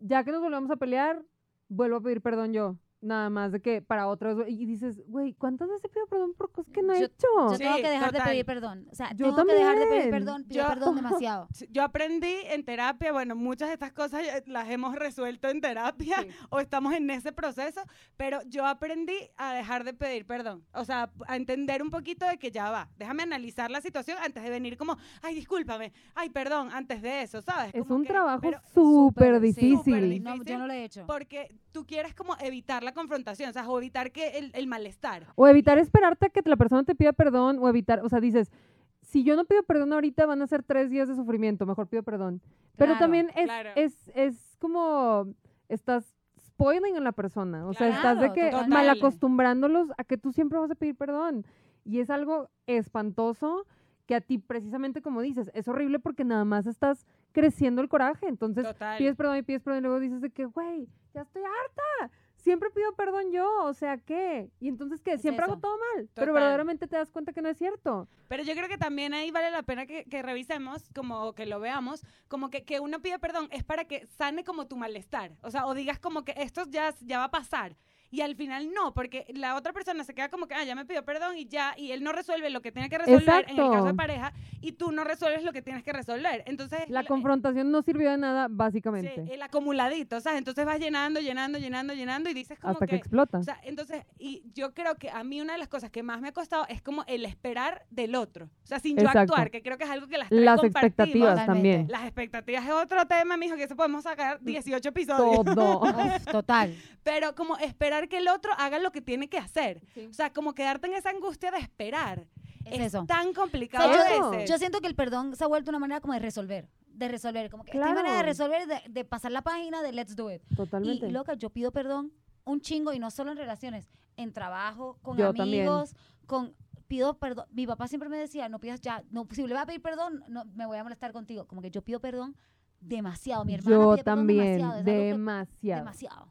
[SPEAKER 1] ya que nos volvemos a pelear, vuelvo a pedir perdón yo. Nada más de que para otros. Y dices, güey, ¿cuántas veces pido perdón por cosas que no he
[SPEAKER 3] Yo-
[SPEAKER 1] hecho?
[SPEAKER 3] Yo tengo
[SPEAKER 2] Sí,
[SPEAKER 3] que dejar
[SPEAKER 2] total.
[SPEAKER 3] de pedir perdón. O sea,
[SPEAKER 1] Yo
[SPEAKER 3] tengo que dejar de pedir perdón, pido
[SPEAKER 2] Yo-
[SPEAKER 3] perdón demasiado.
[SPEAKER 2] Yo aprendí en terapia, bueno, muchas de estas cosas ya las hemos resuelto en terapia
[SPEAKER 1] Sí.
[SPEAKER 2] o estamos en ese proceso, pero yo aprendí a dejar de pedir perdón, o sea, a entender un poquito de que ya va, déjame analizar la situación antes de venir como, ay, discúlpame, ay, perdón, antes de eso, ¿sabes?
[SPEAKER 1] Es
[SPEAKER 2] Como
[SPEAKER 1] un
[SPEAKER 2] que-
[SPEAKER 1] trabajo súper difícil.
[SPEAKER 2] difícil.
[SPEAKER 3] No, yo no lo he hecho.
[SPEAKER 2] porque tú quieres como evitar la confrontación, o sea, o evitar que el, el malestar.
[SPEAKER 1] O evitar esperarte a que la persona te pida perdón, o evitar, o sea, dices, si yo no pido perdón ahorita, van a ser tres días de sufrimiento, mejor pido perdón. Pero
[SPEAKER 3] Claro,
[SPEAKER 1] también es,
[SPEAKER 2] claro.
[SPEAKER 1] es, es como, estás spoiling a la persona, o sea, estás de
[SPEAKER 3] Claro,
[SPEAKER 1] que
[SPEAKER 3] total.
[SPEAKER 1] mal acostumbrándolos a que tú siempre vas a pedir perdón. Y es algo espantoso que a ti, precisamente como dices, es horrible porque nada más estás creciendo el coraje. Entonces,
[SPEAKER 2] Total.
[SPEAKER 1] pides perdón y pides perdón y luego dices de que, güey, ya estoy harta. Siempre pido perdón yo, o sea, ¿qué? Y entonces, ¿qué?
[SPEAKER 3] Es
[SPEAKER 1] Siempre hago todo mal,
[SPEAKER 2] Total.
[SPEAKER 1] pero verdaderamente te das cuenta que no es cierto.
[SPEAKER 2] Pero yo creo que también ahí vale la pena que, que revisemos, como que lo veamos, como que, que uno pide perdón es para que sane como tu malestar. O sea, o digas como que esto ya, ya va a pasar. Y al final no, porque la otra persona se queda como que, ah, ya me pidió perdón y ya, y él no resuelve lo que tiene que resolver en el caso de pareja, y tú no resuelves lo que tienes que resolver. Entonces,
[SPEAKER 1] La
[SPEAKER 2] la-
[SPEAKER 1] confrontación no sirvió de nada,
[SPEAKER 2] sí,
[SPEAKER 1] básicamente,
[SPEAKER 2] el acumuladito, ¿sabes? Entonces vas llenando, llenando, llenando, llenando, y dices como
[SPEAKER 1] hasta que,
[SPEAKER 2] que...
[SPEAKER 1] explota.
[SPEAKER 2] O sea, entonces, y yo creo que a mí una de las cosas que más me ha costado es como el esperar del otro. O sea, sin yo actuar, que creo que es algo que las tres
[SPEAKER 1] Las expectativas
[SPEAKER 3] Totalmente.
[SPEAKER 1] también.
[SPEAKER 2] Las expectativas es otro tema, mijo, que eso podemos sacar 18 episodios.
[SPEAKER 1] Todo.
[SPEAKER 3] Uf, total.
[SPEAKER 2] Pero como esperar que el otro haga lo que tiene que hacer.
[SPEAKER 1] Sí.
[SPEAKER 2] O sea, como quedarte en esa angustia de esperar.
[SPEAKER 3] Es
[SPEAKER 2] Es,
[SPEAKER 3] eso.
[SPEAKER 2] tan
[SPEAKER 3] O
[SPEAKER 2] complicado
[SPEAKER 3] sea,
[SPEAKER 2] veces.
[SPEAKER 3] Yo siento que el perdón se ha vuelto una manera como de resolver. De resolver. Como que esta
[SPEAKER 1] Claro.
[SPEAKER 3] manera de resolver, de, de pasar la página de let's do it. Y,
[SPEAKER 1] Totalmente.
[SPEAKER 3] y, loca, yo pido perdón un chingo y no solo en relaciones, en trabajo, con
[SPEAKER 1] Yo también.
[SPEAKER 3] amigos, con pido perdón. Mi papá siempre me decía, no pidas ya, no, si le vas a pedir perdón, no me voy a molestar contigo. Como que yo pido perdón demasiado. Mi hermana
[SPEAKER 1] Yo
[SPEAKER 3] pide perdón
[SPEAKER 1] también,
[SPEAKER 3] demasiado. es algo que-
[SPEAKER 1] demasiado.
[SPEAKER 3] demasiado.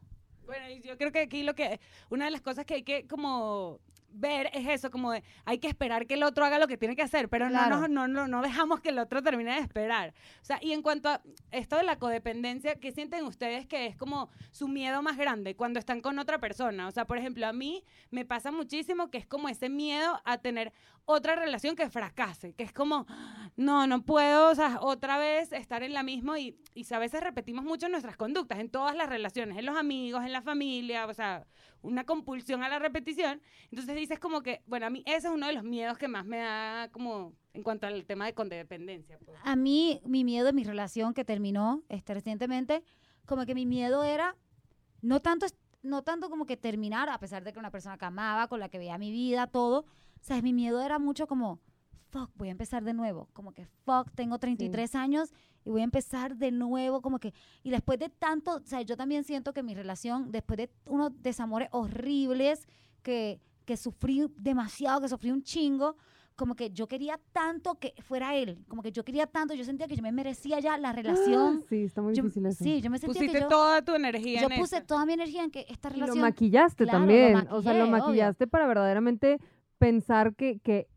[SPEAKER 2] Bueno, yo creo que aquí lo que, una de las cosas que hay que como ver es eso, como de, hay que esperar que el otro haga lo que tiene que hacer, pero
[SPEAKER 3] Claro.
[SPEAKER 2] no, no, no, no dejamos que el otro termine de esperar. O sea, y en cuanto a esto de la codependencia, ¿qué sienten ustedes que es como su miedo más grande cuando están con otra persona? O sea, por ejemplo, a mí me pasa muchísimo que es como ese miedo a tener otra relación que fracase, que es como, no, no puedo, o sea, otra vez estar en la misma y, y a veces repetimos mucho nuestras conductas en todas las relaciones, en los amigos, en la familia, o sea, una compulsión a la repetición. Entonces dices como que, bueno, a mí ese es uno de los miedos que más me da como en cuanto al tema de codependencia. pues.
[SPEAKER 3] A mí, mi miedo de mi relación que terminó este, recientemente, como que mi miedo era no tanto, no tanto como que terminar, a pesar de que una persona que amaba, con la que veía mi vida, todo. O sea, mi miedo era mucho como, fuck, voy a empezar de nuevo. Como que, fuck, tengo 33 años y voy a empezar de nuevo. Como que, y después de tanto, o sea, yo también siento que mi relación, después de unos desamores horribles, que, que sufrí demasiado, que sufrí un chingo, como que yo quería tanto que fuera él, como que yo quería tanto, yo sentía que yo me merecía ya la relación.
[SPEAKER 1] Ah, Sí, está muy
[SPEAKER 3] Yo-
[SPEAKER 1] difícil eso.
[SPEAKER 3] sí, yo me sentía
[SPEAKER 2] Pusiste
[SPEAKER 3] que yo,
[SPEAKER 2] toda tu energía
[SPEAKER 3] yo
[SPEAKER 2] en
[SPEAKER 3] puse
[SPEAKER 2] eso.
[SPEAKER 3] toda mi energía en que esta
[SPEAKER 1] Y lo
[SPEAKER 3] relación
[SPEAKER 1] maquillaste
[SPEAKER 3] Claro, lo
[SPEAKER 1] también. o sea, lo
[SPEAKER 3] obvio.
[SPEAKER 1] maquillaste para verdaderamente pensar que, que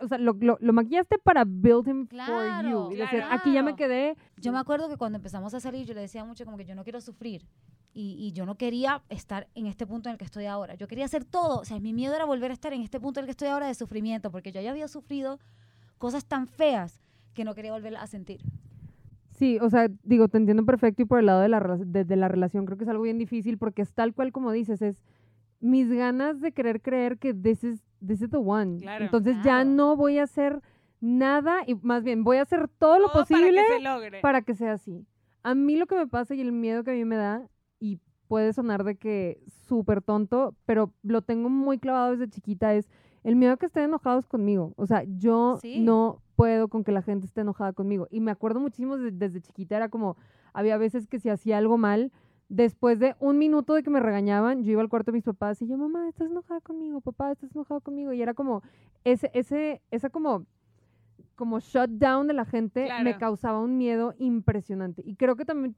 [SPEAKER 1] o sea, lo, lo, lo maquillaste para build him for
[SPEAKER 3] Claro,
[SPEAKER 1] you. Y decir,
[SPEAKER 2] claro.
[SPEAKER 1] aquí ya me quedé.
[SPEAKER 3] Yo me acuerdo que cuando empezamos a salir, yo le decía mucho como que yo no quiero sufrir. Y, y yo no quería estar en este punto en el que estoy ahora. Yo quería hacer todo. O sea, mi miedo era volver a estar en este punto en el que estoy ahora de sufrimiento, porque yo ya había sufrido cosas tan feas que no quería volver a sentir.
[SPEAKER 1] Sí, o sea, digo, te entiendo perfecto y por el lado de la, de, de la relación creo que es algo bien difícil porque es tal cual como dices, es mis ganas de querer creer que this is, this is the one.
[SPEAKER 2] Claro.
[SPEAKER 1] Entonces ya no voy a hacer nada y más bien voy a hacer todo lo
[SPEAKER 2] Todo
[SPEAKER 1] posible
[SPEAKER 2] para que se logre.
[SPEAKER 1] para que sea así. A mí lo que me pasa y el miedo que a mí me da, y puede sonar de que súper tonto, pero lo tengo muy clavado desde chiquita, es el miedo a que estén enojados conmigo. O sea, yo
[SPEAKER 3] Sí.
[SPEAKER 1] no puedo con que la gente esté enojada conmigo. Y me acuerdo muchísimo de- desde chiquita, era como, había veces que si hacía algo mal, después de un minuto de que me regañaban, yo iba al cuarto de mis papás y yo, mamá, estás enojada conmigo, papá, estás enojado conmigo. Y era como, ese, ese, esa como como shutdown de la gente me causaba un miedo impresionante. Y creo que también,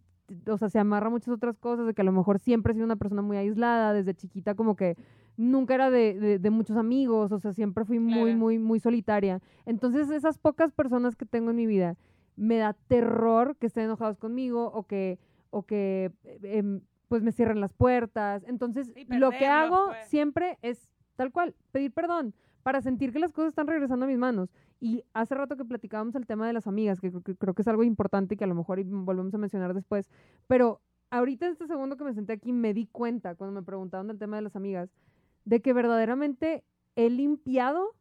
[SPEAKER 1] o sea, se amarra muchas otras cosas, de que a lo mejor siempre he sido una persona muy aislada, desde chiquita como que nunca era de, de- de muchos amigos, o sea, siempre fui muy, muy, muy solitaria. Entonces, esas pocas personas que tengo en mi vida, me da terror que estén enojados conmigo o que, o que eh, em, pues me cierren las puertas. Entonces, lo que hago
[SPEAKER 2] pues.
[SPEAKER 1] siempre es tal cual, pedir perdón para sentir que las cosas están regresando a mis manos. Y hace rato que platicábamos el tema de las amigas, que, creo que creo que es algo importante y que a lo mejor volvemos a mencionar después, pero ahorita en este segundo que me senté aquí me di cuenta cuando me preguntaron del tema de las amigas, de que verdaderamente he limpiado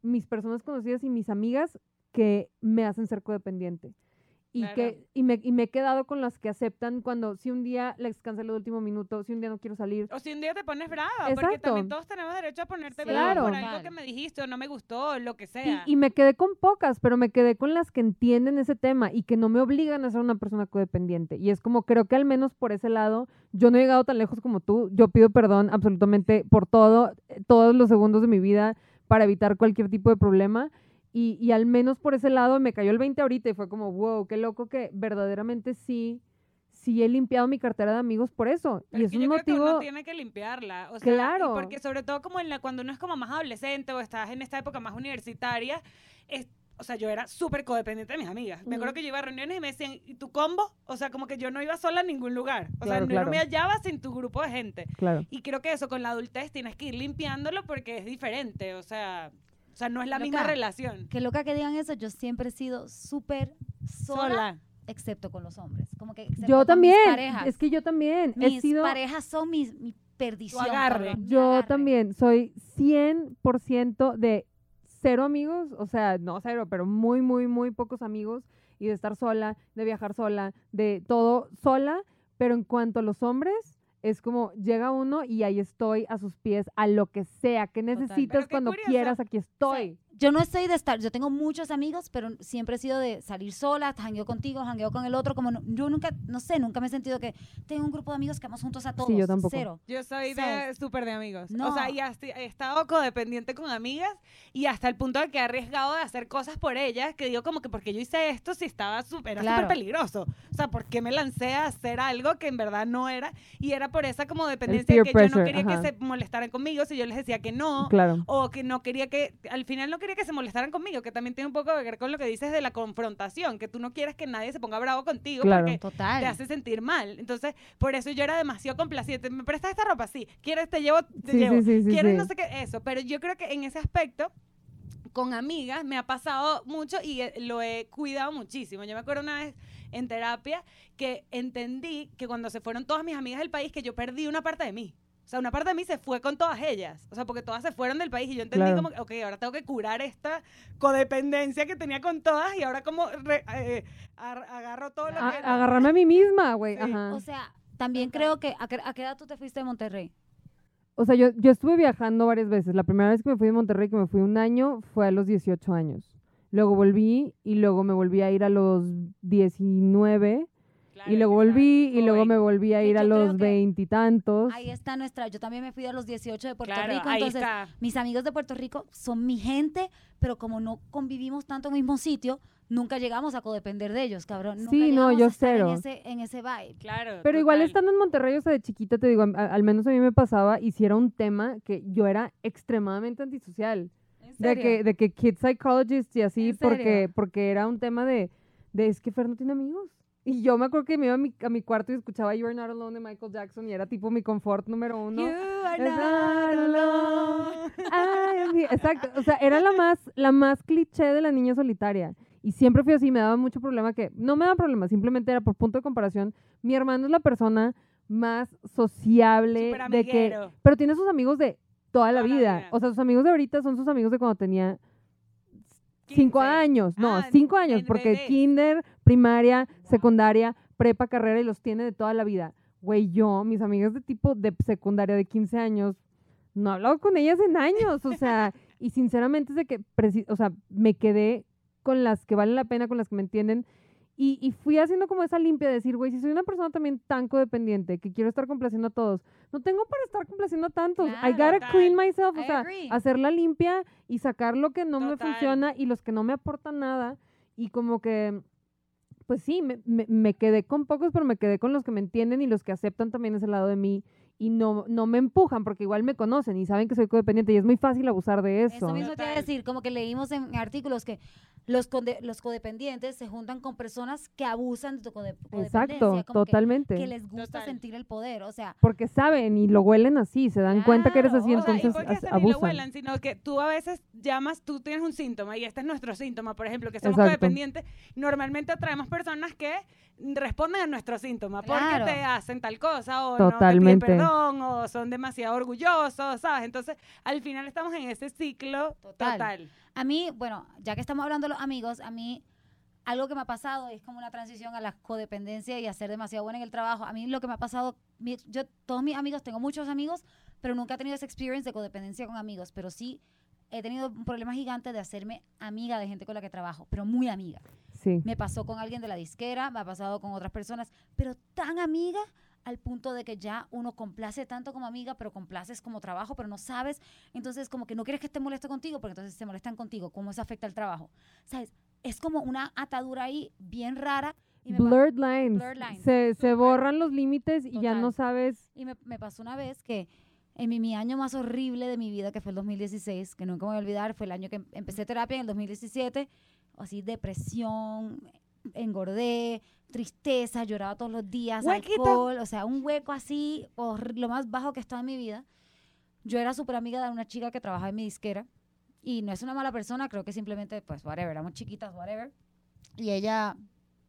[SPEAKER 1] mis personas conocidas y mis amigas que me hacen ser codependiente. Y,
[SPEAKER 2] Claro.
[SPEAKER 1] que, y, me, y me he quedado con las que aceptan cuando si un día les cancelo el último minuto, si un día no quiero salir,
[SPEAKER 2] O si un día te pones brava, porque
[SPEAKER 1] Exacto.
[SPEAKER 2] también todos tenemos derecho a ponerte
[SPEAKER 3] Sí,
[SPEAKER 2] brava por
[SPEAKER 1] Claro.
[SPEAKER 2] algo que me dijiste o no me gustó, lo que
[SPEAKER 1] Y,
[SPEAKER 2] sea.
[SPEAKER 1] y me quedé con pocas, pero me quedé con las que entienden ese tema y que no me obligan a ser una persona codependiente. Y es como, creo que al menos por ese lado, yo no he llegado tan lejos como tú. Yo pido perdón absolutamente por todo, eh, todos los segundos de mi vida para evitar cualquier tipo de problema. Y, y al menos por ese lado me cayó el 20 ahorita y fue como, wow, qué loco que verdaderamente sí, sí he limpiado mi cartera de amigos por eso.
[SPEAKER 2] Pero
[SPEAKER 1] y
[SPEAKER 2] es
[SPEAKER 1] es
[SPEAKER 2] que
[SPEAKER 1] un
[SPEAKER 2] yo creo que
[SPEAKER 1] motivo...
[SPEAKER 2] uno tiene que limpiarla. O sea,
[SPEAKER 1] Claro.
[SPEAKER 2] porque sobre todo como en la, cuando uno es como más adolescente o estás en esta época más universitaria, es, o sea, yo era súper codependiente de mis amigas. Me acuerdo
[SPEAKER 1] Ujú.
[SPEAKER 2] que yo iba a reuniones y me decían, ¿y tu combo? O sea, como que yo no iba sola a ningún lugar. O sea,
[SPEAKER 1] Claro,
[SPEAKER 2] no,
[SPEAKER 1] claro.
[SPEAKER 2] no me hallaba sin tu grupo de gente.
[SPEAKER 1] Claro.
[SPEAKER 2] Y creo que eso con la adultez tienes que ir limpiándolo porque es diferente. O sea, o sea no es la
[SPEAKER 3] Loca.
[SPEAKER 2] misma relación.
[SPEAKER 3] Que loca que digan eso, yo siempre he sido súper sola, excepto con los hombres. Como que
[SPEAKER 1] Yo también,
[SPEAKER 3] Mis parejas.
[SPEAKER 1] es que yo también he
[SPEAKER 3] mis
[SPEAKER 1] sido...
[SPEAKER 3] parejas son mis, mi perdición.
[SPEAKER 2] agarre.
[SPEAKER 1] Yo
[SPEAKER 3] agarre.
[SPEAKER 1] también soy 100% de cero amigos, o sea, no cero, pero muy, muy, muy pocos amigos y de estar sola, de viajar sola, de todo sola, pero en cuanto a los hombres, es como llega uno y ahí estoy a sus pies, a lo que sea, que
[SPEAKER 2] qué
[SPEAKER 1] cuando
[SPEAKER 2] curioso.
[SPEAKER 1] quieras, aquí
[SPEAKER 3] O sea,
[SPEAKER 1] estoy.
[SPEAKER 3] Yo no estoy de estar, yo tengo muchos amigos, pero siempre he sido de salir sola, jangueo contigo, jangueo con el otro, como no- yo nunca, no sé, nunca me he sentido que tengo un grupo de amigos que vamos juntos a todos.
[SPEAKER 1] yo tampoco.
[SPEAKER 3] Cero.
[SPEAKER 2] Yo soy de súper de amigos. O
[SPEAKER 3] No.
[SPEAKER 2] sea, y hasta- he estado codependiente con amigas y hasta el punto de que he arriesgado de hacer cosas por ellas que digo como que porque yo hice esto si estaba súper,
[SPEAKER 3] Claro.
[SPEAKER 2] peligroso. O sea, ¿por qué me lancé a hacer algo que en verdad no era? Y era por esa como dependencia de que yo no
[SPEAKER 1] pressure,
[SPEAKER 2] quería
[SPEAKER 1] ajá.
[SPEAKER 2] que se molestaran conmigo si yo les decía que no.
[SPEAKER 1] Claro.
[SPEAKER 2] O que no quería que, al final no quería que se molestaran conmigo, que también tiene un poco que ver con lo que dices de la confrontación, que tú no quieres que nadie se ponga bravo contigo
[SPEAKER 1] Claro.
[SPEAKER 2] porque
[SPEAKER 3] Total.
[SPEAKER 2] te hace sentir mal. Entonces, por eso yo era demasiado complaciente. ¿Me prestas esta ropa? Sí. ¿Quieres? Te llevo, te
[SPEAKER 1] Sí,
[SPEAKER 2] llevo.
[SPEAKER 1] sí, sí, sí,
[SPEAKER 2] ¿Quieres?
[SPEAKER 1] sí.
[SPEAKER 2] No sé qué, eso. Pero yo creo que en ese aspecto, con amigas, me ha pasado mucho y eh, lo he cuidado muchísimo. Yo me acuerdo una vez en terapia que entendí que cuando se fueron todas mis amigas del país, que yo perdí una parte de mí. O sea, una parte de mí se fue con todas ellas. O sea, porque todas se fueron del país y yo entendí
[SPEAKER 1] Claro.
[SPEAKER 2] como, que, ok, ahora tengo que curar esta codependencia que tenía con todas y ahora como re- eh, ar- agarro todo lo
[SPEAKER 1] A-
[SPEAKER 2] que...
[SPEAKER 1] agarrarme a mí misma, güey.
[SPEAKER 2] Sí.
[SPEAKER 1] Ajá.
[SPEAKER 3] O sea, también creo que, ¿a qué, a qué edad tú te fuiste de Monterrey?
[SPEAKER 1] O sea, yo, yo estuve viajando varias veces. La primera vez que me fui de Monterrey, que me fui un año, fue a los 18 años. Luego volví y luego me volví a ir a los 19 y luego volví y luego me volví a ir a los veintitantos.
[SPEAKER 3] Ahí está nuestra, yo también me fui a los 18 de Puerto
[SPEAKER 2] Claro,
[SPEAKER 3] Rico,
[SPEAKER 2] ahí
[SPEAKER 3] entonces
[SPEAKER 2] está.
[SPEAKER 3] mis amigos de Puerto Rico son mi gente, pero como no convivimos tanto en el mismo sitio, nunca llegamos a codepender de ellos, cabrón. Nunca
[SPEAKER 1] Sí, no, yo
[SPEAKER 3] a estar
[SPEAKER 1] cero.
[SPEAKER 3] En ese, en ese vibe.
[SPEAKER 2] Claro.
[SPEAKER 1] Pero igual estando en Monterrey, o sea, de chiquita te digo, a- al menos a mí me pasaba y si era un tema que yo era extremadamente antisocial.
[SPEAKER 3] ¿En
[SPEAKER 1] De que, de que kid psychologist y así,
[SPEAKER 3] ¿En
[SPEAKER 1] porque, porque era un tema de, de, es que Fer no tiene amigos. Y yo me acuerdo que me iba a mi, a mi cuarto y escuchaba You're Not Alone de Michael Jackson y era tipo mi confort número uno.
[SPEAKER 2] You are not alone.
[SPEAKER 1] Here. Exacto, o sea, era la más, la más cliché de la niña solitaria. Y siempre fui así, me daba mucho problema que, no me daba problema, simplemente era por punto de comparación. Mi hermano es la persona más sociable de que, pero tiene sus amigos de toda la
[SPEAKER 2] Toda la
[SPEAKER 1] vida.
[SPEAKER 2] vida.
[SPEAKER 1] O sea, sus amigos de ahorita son sus amigos de cuando tenía cinco
[SPEAKER 2] 15.
[SPEAKER 1] años, no,
[SPEAKER 2] Ah,
[SPEAKER 1] cinco años, porque
[SPEAKER 2] bebés.
[SPEAKER 1] kinder, primaria, secundaria, prepa, carrera y los tiene de toda la vida. Güey, yo, mis amigas de tipo de secundaria de 15 años, no he hablado con ellas en años, o sea, y sinceramente es de que, o sea, me quedé con las que valen la pena, con las que me entienden, y, y fui haciendo como esa limpia de decir, güey, si soy una persona también tan codependiente, que quiero estar complaciendo a todos, no tengo para estar complaciendo a tantos, I
[SPEAKER 3] Claro.
[SPEAKER 1] gotta
[SPEAKER 2] Total.
[SPEAKER 1] clean myself, o
[SPEAKER 3] I
[SPEAKER 1] sea,
[SPEAKER 3] agree.
[SPEAKER 1] hacer la limpia y sacar lo que no me
[SPEAKER 2] Total.
[SPEAKER 1] funciona y los que no me aportan nada, y como que pues sí, me, me- me quedé con pocos, pero me quedé con los que me entienden y los que aceptan también ese lado de mí y no, no me empujan porque igual me conocen y saben que soy codependiente y es muy fácil abusar de eso.
[SPEAKER 3] Eso mismo te iba a decir, como que leímos en artículos que los, conde- los codependientes se juntan con personas que abusan de tu code- codependencia.
[SPEAKER 1] Exacto,
[SPEAKER 3] como
[SPEAKER 1] totalmente.
[SPEAKER 3] Que, les gusta
[SPEAKER 2] Total.
[SPEAKER 3] sentir el poder, o sea,
[SPEAKER 1] Porque saben y lo huelen así, se dan cuenta que eres así,
[SPEAKER 3] o
[SPEAKER 2] O sea, y
[SPEAKER 1] entonces
[SPEAKER 2] porque lo
[SPEAKER 1] abusan.
[SPEAKER 2] huelan, sino que tú a veces llamas, tú tienes un síntoma y este es nuestro síntoma, por ejemplo, que somos
[SPEAKER 1] Exacto.
[SPEAKER 2] codependientes. Normalmente atraemos personas que responden a nuestro síntoma porque
[SPEAKER 3] Claro.
[SPEAKER 2] te hacen tal cosa o
[SPEAKER 1] Totalmente.
[SPEAKER 2] no te piden perdón o son demasiado orgullosos, ¿sabes? Entonces, al final estamos en ese ciclo
[SPEAKER 3] Total.
[SPEAKER 2] total.
[SPEAKER 3] a mí, bueno, ya que estamos hablando de los amigos, a mí algo que me ha pasado es como una transición a la codependencia y a ser demasiado buena en el trabajo. A mí lo que me ha pasado, mi- yo todos mis amigos, tengo muchos amigos, pero nunca he tenido esa experience de codependencia con amigos, pero sí he tenido un problema gigante de hacerme amiga de gente con la que trabajo, pero muy amiga.
[SPEAKER 1] Sí.
[SPEAKER 3] Me pasó con alguien de la disquera, me ha pasado con otras personas, pero tan amiga al punto de que ya uno complace tanto como amiga, pero complaces como trabajo, pero no sabes. Entonces, como que no quieres que esté molesto contigo, porque entonces se molestan contigo. ¿Cómo eso afecta al trabajo? ¿Sabes? Es como una atadura ahí bien rara. Y me,
[SPEAKER 1] Blurred lines.
[SPEAKER 3] Blurred lines.
[SPEAKER 1] Se, se borran los límites y ya no sabes.
[SPEAKER 3] y me, me pasó una vez que en mi, mi año más horrible de mi vida, que fue el 2016, que nunca me voy a olvidar, fue el año que em- empecé terapia en el 2017, así depresión, engordé, tristeza, lloraba todos los días,
[SPEAKER 2] Huequito.
[SPEAKER 3] alcohol, o sea, un hueco así, hor- lo más bajo que estaba en mi vida. Yo era súper amiga de una chica que trabajaba en mi disquera y no es una mala persona, creo que simplemente, pues, whatever, éramos chiquitas, whatever. Y ella,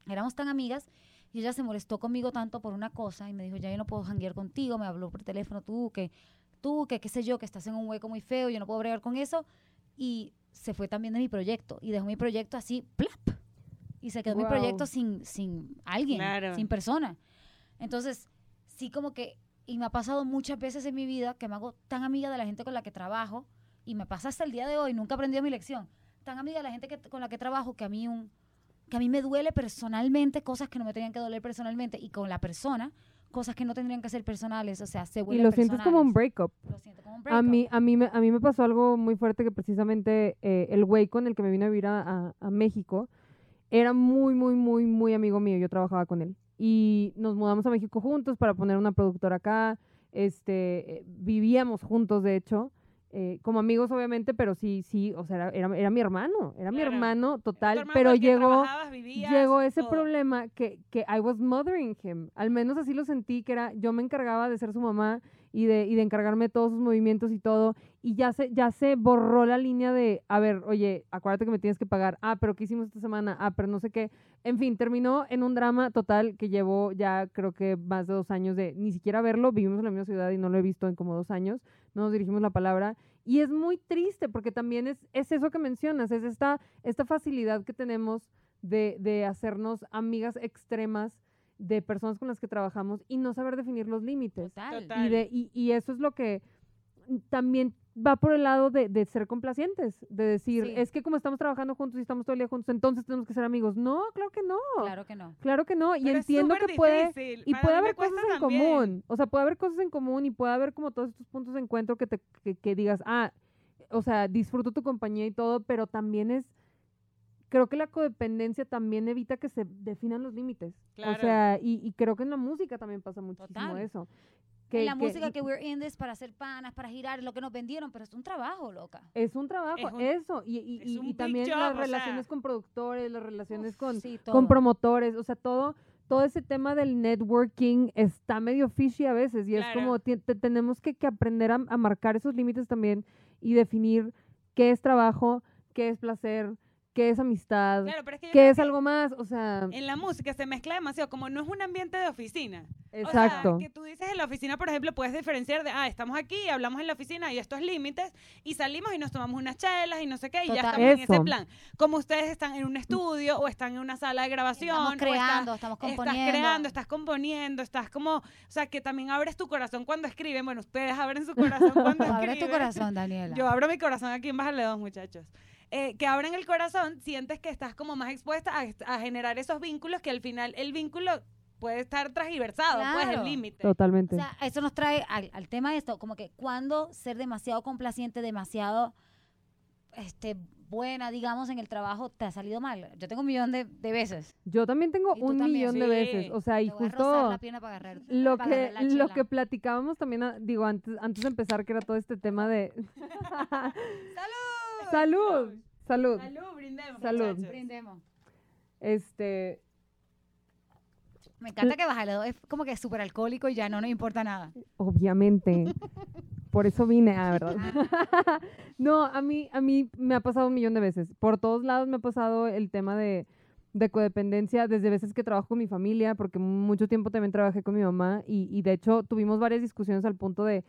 [SPEAKER 3] éramos tan amigas y ella se molestó conmigo tanto por una cosa y me dijo, ya yo no puedo janguear contigo, me habló por teléfono, tú, que, tú, que qué sé yo, que estás en un hueco muy feo, yo no puedo bregar con eso. Y se fue también de mi proyecto y dejó mi proyecto así, plap. Y se quedó mi
[SPEAKER 1] Wow.
[SPEAKER 3] proyecto sin, sin alguien,
[SPEAKER 2] Claro.
[SPEAKER 3] sin persona. Entonces, sí como que, y me ha pasado muchas veces en mi vida que me hago tan amiga de la gente con la que trabajo y me pasa hasta el día de hoy, nunca he aprendido mi lección. tan amiga de la gente que, con la que trabajo que a mí un que a mí me duele personalmente cosas que no me tenían que doler personalmente y con la persona cosas que no tendrían que ser personales, o sea, se
[SPEAKER 1] Y
[SPEAKER 3] vuelven
[SPEAKER 1] lo sientes como un breakup.
[SPEAKER 3] Lo siento como un
[SPEAKER 1] A
[SPEAKER 3] breakup.
[SPEAKER 1] mí, a, mí me, a mí me pasó algo muy fuerte que precisamente eh, el güey con el que me vine a vivir a, a- a México era muy, muy, muy, muy amigo mío. Yo trabajaba con él. Y nos mudamos a México juntos para poner una productora acá. Este, eh, vivíamos juntos, de hecho, eh, como amigos obviamente, pero sí, sí, o sea, era, era, era mi hermano, era mi hermano total,
[SPEAKER 2] hermano
[SPEAKER 1] pero llegó... llegó ese
[SPEAKER 2] todo.
[SPEAKER 1] problema que, que I was mothering him. Al menos así lo sentí, que era yo me encargaba de ser su mamá y de, y de encargarme de todos sus movimientos y todo. Y ya se, ya se borró la línea de, a ver, oye, acuérdate que me tienes que pagar. Ah, pero ¿qué hicimos esta semana? Ah, pero no sé qué. En fin, terminó en un drama total que llevó ya creo que más de dos años de ni siquiera verlo. Vivimos en la misma ciudad y no lo he visto en como dos años. No nos dirigimos la palabra. Y es muy triste porque también es, es eso que mencionas, es esta, esta facilidad que tenemos de, de hacernos amigas extremas de personas con las que trabajamos y no saber definir los límites.
[SPEAKER 3] Total.
[SPEAKER 2] Total.
[SPEAKER 1] Y, de, y, y eso es lo que también va por el lado de, de ser complacientes, de decir,
[SPEAKER 3] Sí.
[SPEAKER 1] es que como estamos trabajando juntos y estamos todo el día juntos, entonces tenemos que ser amigos. No, claro que no.
[SPEAKER 3] Claro que no.
[SPEAKER 1] Claro que no. Y
[SPEAKER 2] Pero
[SPEAKER 1] entiendo que puede,
[SPEAKER 2] difícil.
[SPEAKER 1] y
[SPEAKER 2] Para
[SPEAKER 1] puede haber cosas en
[SPEAKER 2] también.
[SPEAKER 1] común. O sea, puede haber cosas en común y puede haber como todos estos puntos de encuentro que te que, que digas, ah, o sea, disfruto tu compañía y todo, pero también es creo que la codependencia también evita que se definan los límites.
[SPEAKER 2] Claro.
[SPEAKER 1] O sea, y, y creo que en la música también pasa muchísimo
[SPEAKER 3] Total.
[SPEAKER 1] eso.
[SPEAKER 3] en la música que we're in this para hacer panas, para girar, lo que nos vendieron, pero es un trabajo, loca.
[SPEAKER 1] es un trabajo,
[SPEAKER 2] Es un-
[SPEAKER 1] eso, y, y-
[SPEAKER 2] es
[SPEAKER 1] y- también
[SPEAKER 2] job,
[SPEAKER 1] las
[SPEAKER 2] sea.
[SPEAKER 1] relaciones con productores, las relaciones
[SPEAKER 3] Uf,
[SPEAKER 1] con,
[SPEAKER 3] sí,
[SPEAKER 1] con promotores, o sea, todo, todo ese tema del networking está medio fishy a veces y es como te- tenemos que, que aprender a, a marcar esos límites también y definir qué es trabajo, qué es placer, qué es amistad,
[SPEAKER 2] Claro, pero es que
[SPEAKER 1] qué es
[SPEAKER 2] que
[SPEAKER 1] algo más, o sea,
[SPEAKER 2] En la música se mezcla demasiado, como no es un ambiente de oficina.
[SPEAKER 1] exacto.
[SPEAKER 2] O sea, que tú dices en la oficina, por ejemplo, puedes diferenciar de, ah, estamos aquí, hablamos en la oficina y estos límites, y salimos y nos tomamos unas chelas y no sé qué, y ya
[SPEAKER 3] Total.
[SPEAKER 2] estamos en ese
[SPEAKER 1] Eso.
[SPEAKER 2] plan. Como ustedes están en un estudio o están en una sala de grabación.
[SPEAKER 3] Estamos
[SPEAKER 2] estás-
[SPEAKER 3] creando, estamos componiendo.
[SPEAKER 2] Estás creando, estás componiendo, estás como, o sea, que también abres tu corazón cuando escriben. Bueno, ustedes abren su corazón cuando
[SPEAKER 3] Abre
[SPEAKER 2] escriben.
[SPEAKER 3] tu corazón, Daniela.
[SPEAKER 2] Yo abro mi corazón aquí en Bájale dos, muchachos. Eh, que abren el corazón, sientes que estás como más expuesta a, a generar esos vínculos que al final el vínculo puede estar transversado, pues
[SPEAKER 3] Claro.
[SPEAKER 2] el límite.
[SPEAKER 1] Totalmente.
[SPEAKER 3] O sea, eso nos trae al, al tema de esto, como que cuando ser demasiado complaciente, demasiado este, buena, digamos, en el trabajo, te ha salido mal. Yo tengo un millón de, de veces.
[SPEAKER 1] Yo también tengo un
[SPEAKER 3] también.
[SPEAKER 1] millón de veces, o sea, y
[SPEAKER 3] Te voy a rozar
[SPEAKER 1] justo
[SPEAKER 3] la pierna para agarrar.
[SPEAKER 1] lo
[SPEAKER 3] para
[SPEAKER 1] que
[SPEAKER 3] agarrar la
[SPEAKER 1] lo que platicábamos también ah, digo antes antes de empezar que era todo este tema de
[SPEAKER 2] ¡Salud!
[SPEAKER 1] Salud salud
[SPEAKER 2] Salud, brindemos.
[SPEAKER 1] Salud.
[SPEAKER 3] Brindemos.
[SPEAKER 1] este
[SPEAKER 3] Me encanta que Bájale dos es como que es súper alcohólico y ya no nos importa nada.
[SPEAKER 1] obviamente por eso vine ah verdad no a mí a mí me ha pasado un millón de veces por todos lados me ha pasado el tema de de codependencia desde veces que trabajo con mi familia porque mucho tiempo también trabajé con mi mamá y, y de hecho tuvimos varias discusiones al punto de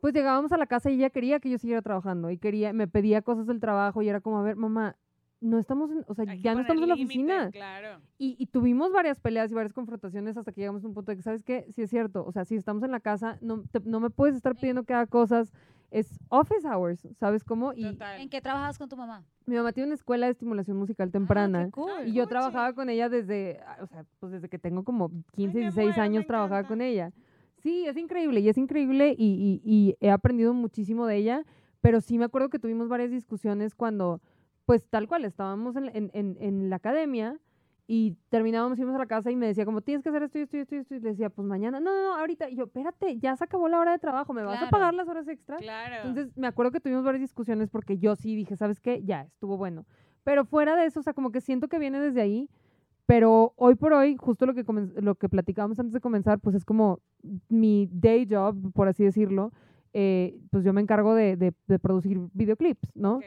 [SPEAKER 1] pues llegábamos a la casa y ella quería que yo siguiera trabajando y quería me pedía cosas del trabajo y era como a ver mamá no estamos en, o sea ya no estamos en la oficina
[SPEAKER 2] Claro.
[SPEAKER 1] y, y tuvimos varias peleas y varias confrontaciones hasta que llegamos a un punto de que, ¿sabes qué? Sí es cierto. O sea, si estamos en la casa, no, te- no me puedes estar pidiendo que haga cosas. Es office hours, ¿sabes cómo? Y
[SPEAKER 2] Total.
[SPEAKER 3] ¿En qué trabajas con tu mamá?
[SPEAKER 1] mi mamá tiene una escuela de estimulación musical
[SPEAKER 3] Ah,
[SPEAKER 1] temprana.
[SPEAKER 3] qué cool.
[SPEAKER 1] y yo trabajaba con ella desde, ah, o sea, pues desde que tengo como 15,
[SPEAKER 2] me
[SPEAKER 1] 16
[SPEAKER 2] muero, me
[SPEAKER 1] años trabajaba
[SPEAKER 2] encanta.
[SPEAKER 1] con ella. Sí, es increíble y es increíble y, y- y he aprendido muchísimo de ella, pero sí me acuerdo que tuvimos varias discusiones cuando, pues tal cual, estábamos en, en- en- en la academia y terminábamos, íbamos a la casa y me decía como, tienes que hacer esto y esto y esto y esto, y le decía, pues mañana, no, no, no, ahorita, y yo, espérate, ya se acabó la hora de trabajo, ¿me vas a pagar las horas extra?
[SPEAKER 2] Claro.
[SPEAKER 1] Entonces me acuerdo que tuvimos varias discusiones porque yo sí dije, ¿sabes qué? Ya, estuvo bueno. Pero fuera de eso, o sea, como que siento que viene desde ahí, pero hoy por hoy, justo lo que, comen- lo que platicábamos antes de comenzar, pues es como mi day job, por así decirlo, eh, pues yo me encargo de, de- de producir videoclips, ¿no?
[SPEAKER 2] Ok.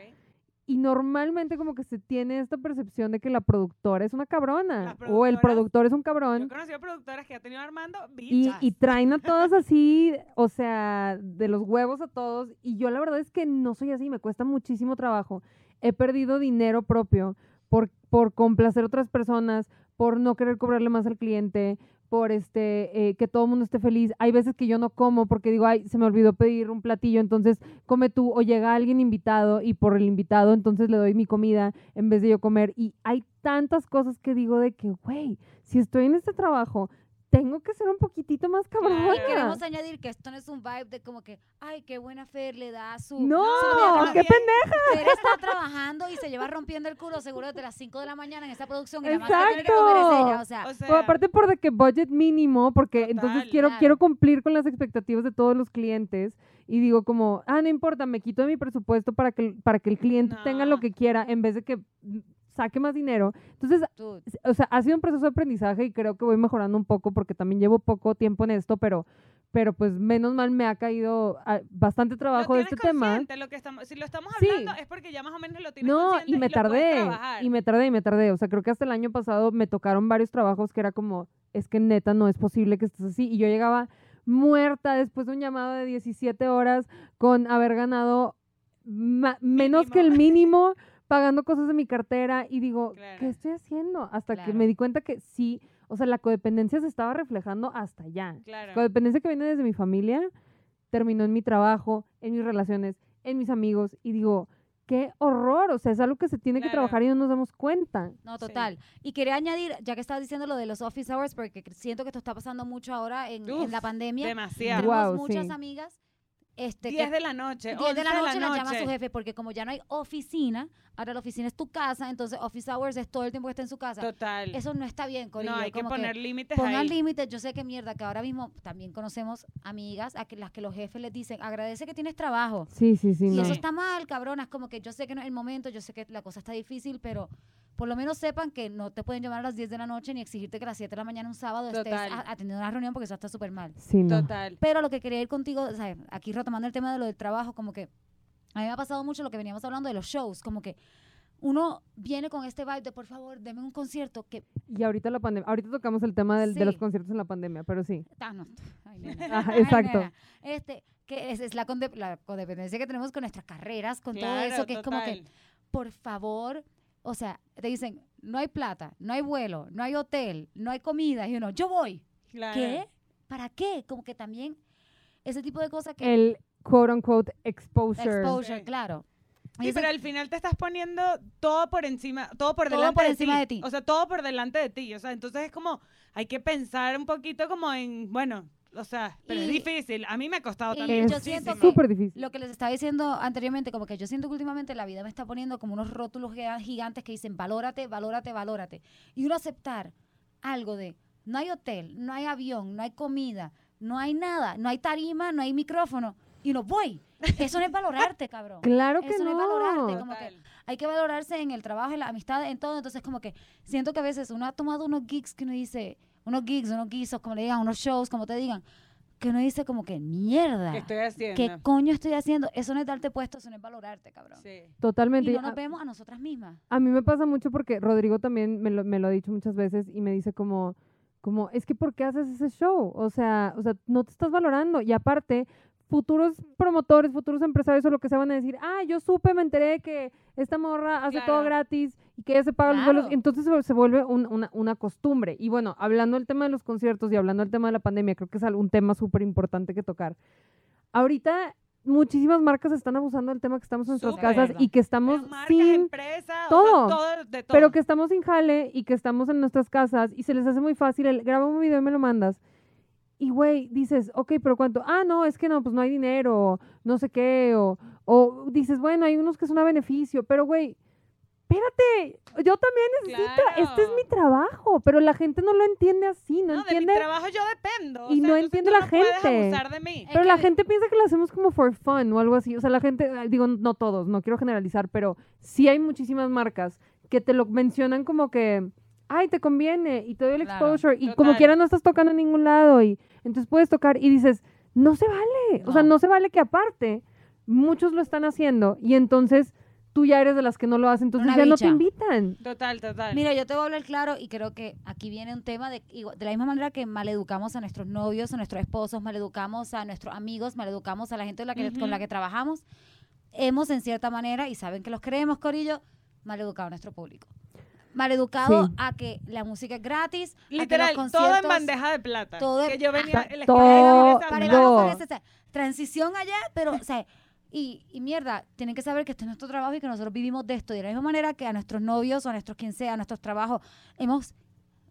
[SPEAKER 1] Y normalmente como que se tiene esta percepción de que la productora es una cabrona o el productor es un
[SPEAKER 2] Yo
[SPEAKER 1] cabrón.
[SPEAKER 2] he conocido productoras que ha tenido Armando,
[SPEAKER 1] Y, y traen a todas así, o sea, de los huevos a todos. Y yo la verdad es que no soy así, me cuesta muchísimo trabajo. He perdido dinero propio por, por complacer a otras personas, por no querer cobrarle más al cliente, por este eh, que todo el mundo esté feliz. Hay veces que yo no como porque digo, ay, se me olvidó pedir un platillo, entonces come tú o llega alguien invitado y por el invitado entonces le doy mi comida en vez de yo comer. Y hay tantas cosas que digo de que, güey, si estoy en este trabajo, tengo que ser un poquitito más cabrón.
[SPEAKER 3] Y queremos añadir que esto no es un vibe de como que, ay, qué buena Fer le da su...
[SPEAKER 1] No,
[SPEAKER 3] su comida".
[SPEAKER 2] más
[SPEAKER 1] qué pendeja.
[SPEAKER 3] Fer está trabajando y se lleva rompiendo el culo seguro desde las 5 de la mañana en esa producción y la más que tiene que comer es
[SPEAKER 1] Exacto.
[SPEAKER 3] ella. O sea,
[SPEAKER 2] O sea,
[SPEAKER 1] Por- aparte por de que budget mínimo, porque entonces quiero,
[SPEAKER 3] claro.
[SPEAKER 1] quiero cumplir con las expectativas de todos los clientes y digo como, ah, no importa, me quito de mi presupuesto para que, el- para que el cliente tenga lo que quiera en vez de que saque más dinero. Entonces, o sea, ha sido un proceso de aprendizaje y creo que voy mejorando un poco porque también llevo poco tiempo en esto, pero, pero pues menos mal me ha caído ah, bastante trabajo de este tema.
[SPEAKER 2] Lo que estamos, si lo estamos
[SPEAKER 1] Sí.
[SPEAKER 2] hablando es porque ya más o menos lo tienes
[SPEAKER 1] No, y me
[SPEAKER 2] puedes
[SPEAKER 1] tardé, y me tardé, y me tardé. O sea, creo que hasta el año pasado me tocaron varios trabajos que era como, es que neta no es posible que estés así. Y yo llegaba muerta después de un llamado de 17 horas con haber ganado menos que el mínimo, pagando cosas de mi cartera y digo,
[SPEAKER 2] Claro.
[SPEAKER 1] ¿qué estoy haciendo? Hasta que
[SPEAKER 3] Claro.
[SPEAKER 1] me di cuenta que sí, o sea, la codependencia se estaba reflejando hasta allá.
[SPEAKER 2] Claro.
[SPEAKER 1] Codependencia que viene desde mi familia, terminó en mi trabajo, en mis relaciones, en mis amigos y digo, qué horror, o sea, es algo que se tiene que
[SPEAKER 2] Claro.
[SPEAKER 1] trabajar y no nos damos cuenta.
[SPEAKER 3] No,
[SPEAKER 2] Sí.
[SPEAKER 3] total. Y quería añadir, ya que estabas diciendo lo de los office hours, porque siento que esto está pasando mucho ahora en, en
[SPEAKER 2] Uf,
[SPEAKER 3] la pandemia.
[SPEAKER 2] Demasiado.
[SPEAKER 3] Tenemos muchas
[SPEAKER 1] sí.
[SPEAKER 3] amigas este,
[SPEAKER 2] 10
[SPEAKER 3] que
[SPEAKER 2] de la noche.
[SPEAKER 3] 10 de la
[SPEAKER 2] 11
[SPEAKER 3] noche las llama
[SPEAKER 2] noche.
[SPEAKER 3] su jefe, porque como ya no hay oficina, ahora la oficina es tu casa, entonces office hours es todo el tiempo que está en su casa.
[SPEAKER 2] Total.
[SPEAKER 3] Eso no está bien, Corillo.
[SPEAKER 2] no, hay que poner límites
[SPEAKER 3] Pongan límites, yo sé que mierda, que ahora mismo también conocemos amigas a que las que los jefes les dicen, agradece que tienes trabajo.
[SPEAKER 1] Sí, sí, sí,
[SPEAKER 3] Y
[SPEAKER 1] no.
[SPEAKER 3] eso está mal, cabronas, como que yo sé que no es el momento, yo sé que la cosa está difícil, pero por lo menos sepan que no te pueden llamar a las 10 de la noche ni exigirte que a las 7 de la mañana un sábado estés
[SPEAKER 2] Total.
[SPEAKER 3] a- atendiendo una reunión porque eso está súper mal.
[SPEAKER 1] Sí, no.
[SPEAKER 2] Total.
[SPEAKER 3] Pero lo que quería ir contigo, o sea, aquí retomando el tema de lo del trabajo, como que a mí me ha pasado mucho lo que veníamos hablando de los shows, como que uno viene con este vibe de por favor, deme un concierto que
[SPEAKER 1] Y ahorita la pandemia, ahorita tocamos el tema del- de los
[SPEAKER 3] Sí.
[SPEAKER 1] conciertos en la pandemia, pero sí.
[SPEAKER 3] Ah, no. Ay, nena.
[SPEAKER 1] Ajá,
[SPEAKER 3] Ay,
[SPEAKER 1] exacto.
[SPEAKER 3] nena. Este, que es, es la, conde- la codependencia que tenemos con nuestras carreras, con todo eso, que es como que, por favor, o sea, te dicen, no hay plata, no hay vuelo, no hay hotel, no hay comida, y uno, yo voy.
[SPEAKER 2] Claro.
[SPEAKER 3] ¿Qué? ¿Para qué? Como que también ese tipo de cosas que...
[SPEAKER 1] El quote unquote exposure.
[SPEAKER 3] exposure,
[SPEAKER 2] Sí.
[SPEAKER 3] claro. Y
[SPEAKER 2] Sí,
[SPEAKER 3] ese-
[SPEAKER 2] pero al final te estás poniendo todo por encima, todo por
[SPEAKER 3] Todo
[SPEAKER 2] delante
[SPEAKER 3] por
[SPEAKER 2] de,
[SPEAKER 3] encima
[SPEAKER 2] ti.
[SPEAKER 3] de ti.
[SPEAKER 2] O sea, todo por delante de ti. O sea, entonces es como, hay que pensar un poquito como en, bueno, o sea, pero es difícil. A mí me ha costado también.
[SPEAKER 3] yo
[SPEAKER 1] es
[SPEAKER 3] siento
[SPEAKER 1] súper difícil.
[SPEAKER 3] Lo que les estaba diciendo anteriormente, como que yo siento que últimamente la vida me está poniendo como unos rótulos giga- gigantes que dicen valórate, valórate, valórate. Y uno aceptar algo de no hay hotel, no hay avión, no hay comida, no hay nada, no hay tarima, no hay micrófono. Y uno, voy. Eso no es valorarte, cabrón.
[SPEAKER 1] Claro que
[SPEAKER 3] Eso no es
[SPEAKER 1] no.
[SPEAKER 3] valorarte, como que
[SPEAKER 2] Total.
[SPEAKER 3] hay que valorarse en el trabajo, en la amistad, en todo. Entonces, como que siento que a veces uno ha tomado unos gigs que uno dice, unos gigs, unos guisos, como le digan, unos shows, como te digan, que uno dice como que mierda.
[SPEAKER 2] ¿Qué estoy haciendo?
[SPEAKER 3] ¿Qué coño estoy haciendo? Eso no es darte puesto, eso no es valorarte, cabrón.
[SPEAKER 2] Sí.
[SPEAKER 1] Totalmente.
[SPEAKER 3] Y no nos
[SPEAKER 1] a-
[SPEAKER 3] vemos a nosotras mismas.
[SPEAKER 1] A mí me pasa mucho porque Rodrigo también me lo, me lo ha dicho muchas veces y me dice como, como, es que ¿por qué haces ese show? O sea, o sea, no te estás valorando. Y aparte, futuros promotores, futuros empresarios o lo que sea van a decir, ah, yo supe, me enteré que esta morra hace todo
[SPEAKER 2] Claro.
[SPEAKER 1] gratis y que ella se paga los vuelos.
[SPEAKER 3] Claro.
[SPEAKER 1] Entonces se, se vuelve un- una, una costumbre. Y bueno, hablando del tema de los conciertos y hablando del tema de la pandemia, creo que es un tema súper importante que tocar. Ahorita muchísimas marcas están abusando del tema que estamos en nuestras casas y que estamos
[SPEAKER 2] marcas,
[SPEAKER 1] sin
[SPEAKER 2] empresas, o sea,
[SPEAKER 1] todo.
[SPEAKER 2] todo, de todo.
[SPEAKER 1] pero que estamos sin jale y que estamos en nuestras casas y se les hace muy fácil el graba un video y me lo mandas. Y güey, dices, ok, pero ¿cuánto? Ah, no, es que no, pues no hay dinero, no sé qué, o, o dices, bueno, hay unos que son a beneficio, pero güey, espérate, yo también necesito, este es mi trabajo, pero la gente no lo entiende así, no,
[SPEAKER 2] no, de mi
[SPEAKER 1] entiende,
[SPEAKER 2] trabajo yo dependo. o
[SPEAKER 1] y
[SPEAKER 2] sea,
[SPEAKER 1] no entiende la
[SPEAKER 2] no
[SPEAKER 1] gente.
[SPEAKER 2] abusar de mí.
[SPEAKER 3] Es
[SPEAKER 1] pero la
[SPEAKER 3] que-
[SPEAKER 1] gente piensa que lo hacemos como for fun o algo así, o sea, la gente, ah, digo, no todos, no quiero generalizar, pero sí hay muchísimas marcas que te lo mencionan como que, ay, te conviene y te doy el
[SPEAKER 3] Claro,
[SPEAKER 1] exposure y como quiera no estás tocando en ningún lado y entonces puedes tocar y dices, no se vale, o sea,
[SPEAKER 3] No.
[SPEAKER 1] se vale que aparte muchos lo están haciendo y entonces tú ya eres de las que no lo hacen, entonces
[SPEAKER 3] Una
[SPEAKER 1] ya no te invitan.
[SPEAKER 2] Total, total.
[SPEAKER 3] Mira, yo te voy a hablar claro y creo que aquí viene un tema de, de la misma manera que maleducamos a nuestros novios, a nuestros esposos, maleducamos a nuestros amigos, maleducamos a la gente con la que, con la que trabajamos, hemos en cierta manera, y saben que los creemos, Corillo, maleducado a nuestro público. Maleducado
[SPEAKER 1] Sí.
[SPEAKER 3] a que la música es gratis, a que
[SPEAKER 2] Literal,
[SPEAKER 3] los
[SPEAKER 2] todo en bandeja de plata.
[SPEAKER 3] todo
[SPEAKER 2] que yo venía, el
[SPEAKER 1] Todo.
[SPEAKER 2] escalera,
[SPEAKER 3] para
[SPEAKER 2] esa-
[SPEAKER 1] No.
[SPEAKER 3] igual, o sea, transición allá, pero, o sea, y, y mierda, tienen que saber que esto es nuestro trabajo y que nosotros vivimos de esto. Y de la misma manera que a nuestros novios o a nuestros quien sea, a nuestros trabajos, hemos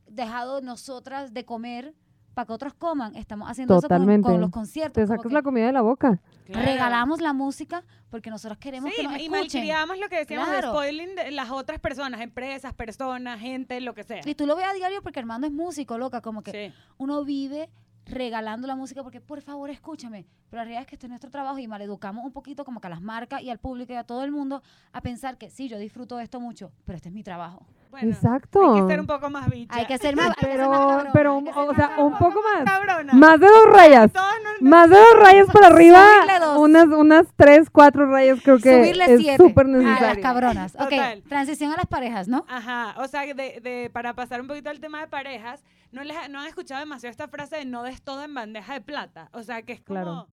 [SPEAKER 3] dejado nosotras de comer para que otros coman. Estamos haciendo eso
[SPEAKER 1] Totalmente.
[SPEAKER 3] con, con los conciertos.
[SPEAKER 1] Te sacas la comida de la boca.
[SPEAKER 2] Claro.
[SPEAKER 3] Regalamos la música porque nosotros queremos
[SPEAKER 2] Sí,
[SPEAKER 3] que nos
[SPEAKER 2] y
[SPEAKER 3] escuchen.
[SPEAKER 2] lo que decíamos de spoiling de las otras personas, empresas, personas, gente, lo que sea.
[SPEAKER 3] Y tú lo ves a diario porque Armando es músico, loca, como que
[SPEAKER 2] Sí.
[SPEAKER 3] uno vive regalando la música porque por favor escúchame, pero la realidad es que este es nuestro trabajo y maleducamos un poquito como que a las marcas y al público y a todo el mundo a pensar que sí, yo disfruto de esto mucho, pero este es mi trabajo.
[SPEAKER 2] Bueno,
[SPEAKER 1] Exacto.
[SPEAKER 2] Hay que ser un poco más bicha.
[SPEAKER 3] Hay que ser más,
[SPEAKER 1] Pero,
[SPEAKER 3] más
[SPEAKER 1] pero, o
[SPEAKER 3] más
[SPEAKER 1] sea, un poco más.
[SPEAKER 2] Cabrona.
[SPEAKER 1] Más de dos rayas.
[SPEAKER 2] Nos-
[SPEAKER 1] Más de dos rayas para arriba.
[SPEAKER 3] Dos.
[SPEAKER 1] Unas, unas tres, cuatro rayas creo que
[SPEAKER 3] Subirle
[SPEAKER 1] es súper
[SPEAKER 3] a las
[SPEAKER 1] necesario.
[SPEAKER 3] cabronas.
[SPEAKER 2] Total.
[SPEAKER 3] Ok, transición a las parejas, ¿no?
[SPEAKER 2] Ajá, o sea, de, de- para pasar un poquito al tema de parejas, ¿no, les, ha- no han escuchado demasiado esta frase de no des todo en bandeja de plata. O sea, que es como...
[SPEAKER 1] Claro.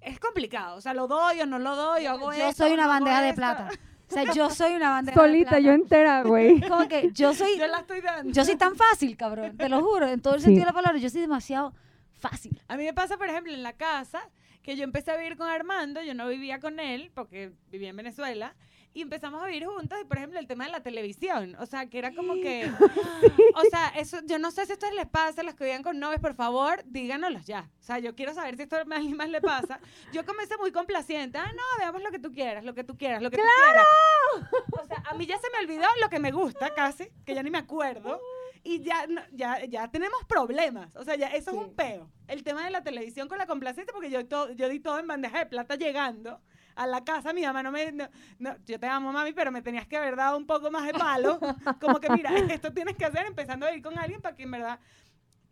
[SPEAKER 2] Es complicado, o sea, lo doy o no lo doy, o hago
[SPEAKER 3] Yo
[SPEAKER 2] esto,
[SPEAKER 3] soy una
[SPEAKER 2] no
[SPEAKER 3] bandeja de
[SPEAKER 2] esto.
[SPEAKER 3] plata. O sea, yo soy una bandeja de
[SPEAKER 1] Solita,
[SPEAKER 3] plata.
[SPEAKER 1] yo entera, güey.
[SPEAKER 3] Como que yo soy,
[SPEAKER 2] Yo la estoy dando.
[SPEAKER 3] yo soy tan fácil, cabrón, te lo juro, en todo el
[SPEAKER 1] Sí.
[SPEAKER 3] sentido de la palabra, yo soy demasiado fácil.
[SPEAKER 2] A mí me pasa, por ejemplo, en la casa, que yo empecé a vivir con Armando, yo no vivía con él, porque vivía en Venezuela, y empezamos a vivir juntos, y por ejemplo, el tema de la televisión, o sea, que era como que, o sea, eso, yo no sé si esto les pasa, a los que vivían con novios, por favor, díganoslos ya, o sea, yo quiero saber si esto a alguien más le pasa. Yo comencé muy complaciente, ah, no, veamos lo que tú quieras, lo que tú quieras, lo que tú quieras. O sea, a mí ya se me olvidó lo que me gusta casi, que ya ni me acuerdo. Y ya, ya, ya tenemos problemas. O sea, ya eso es
[SPEAKER 1] Sí.
[SPEAKER 2] un peo. El tema de la televisión con la complacencia, porque yo, to- yo di todo en bandeja de plata llegando a la casa. Mi mamá no me. no- no, yo te amo, mami, pero me tenías que haber dado un poco más de palo. Como que, mira, esto tienes que hacer empezando a ir con alguien para que en verdad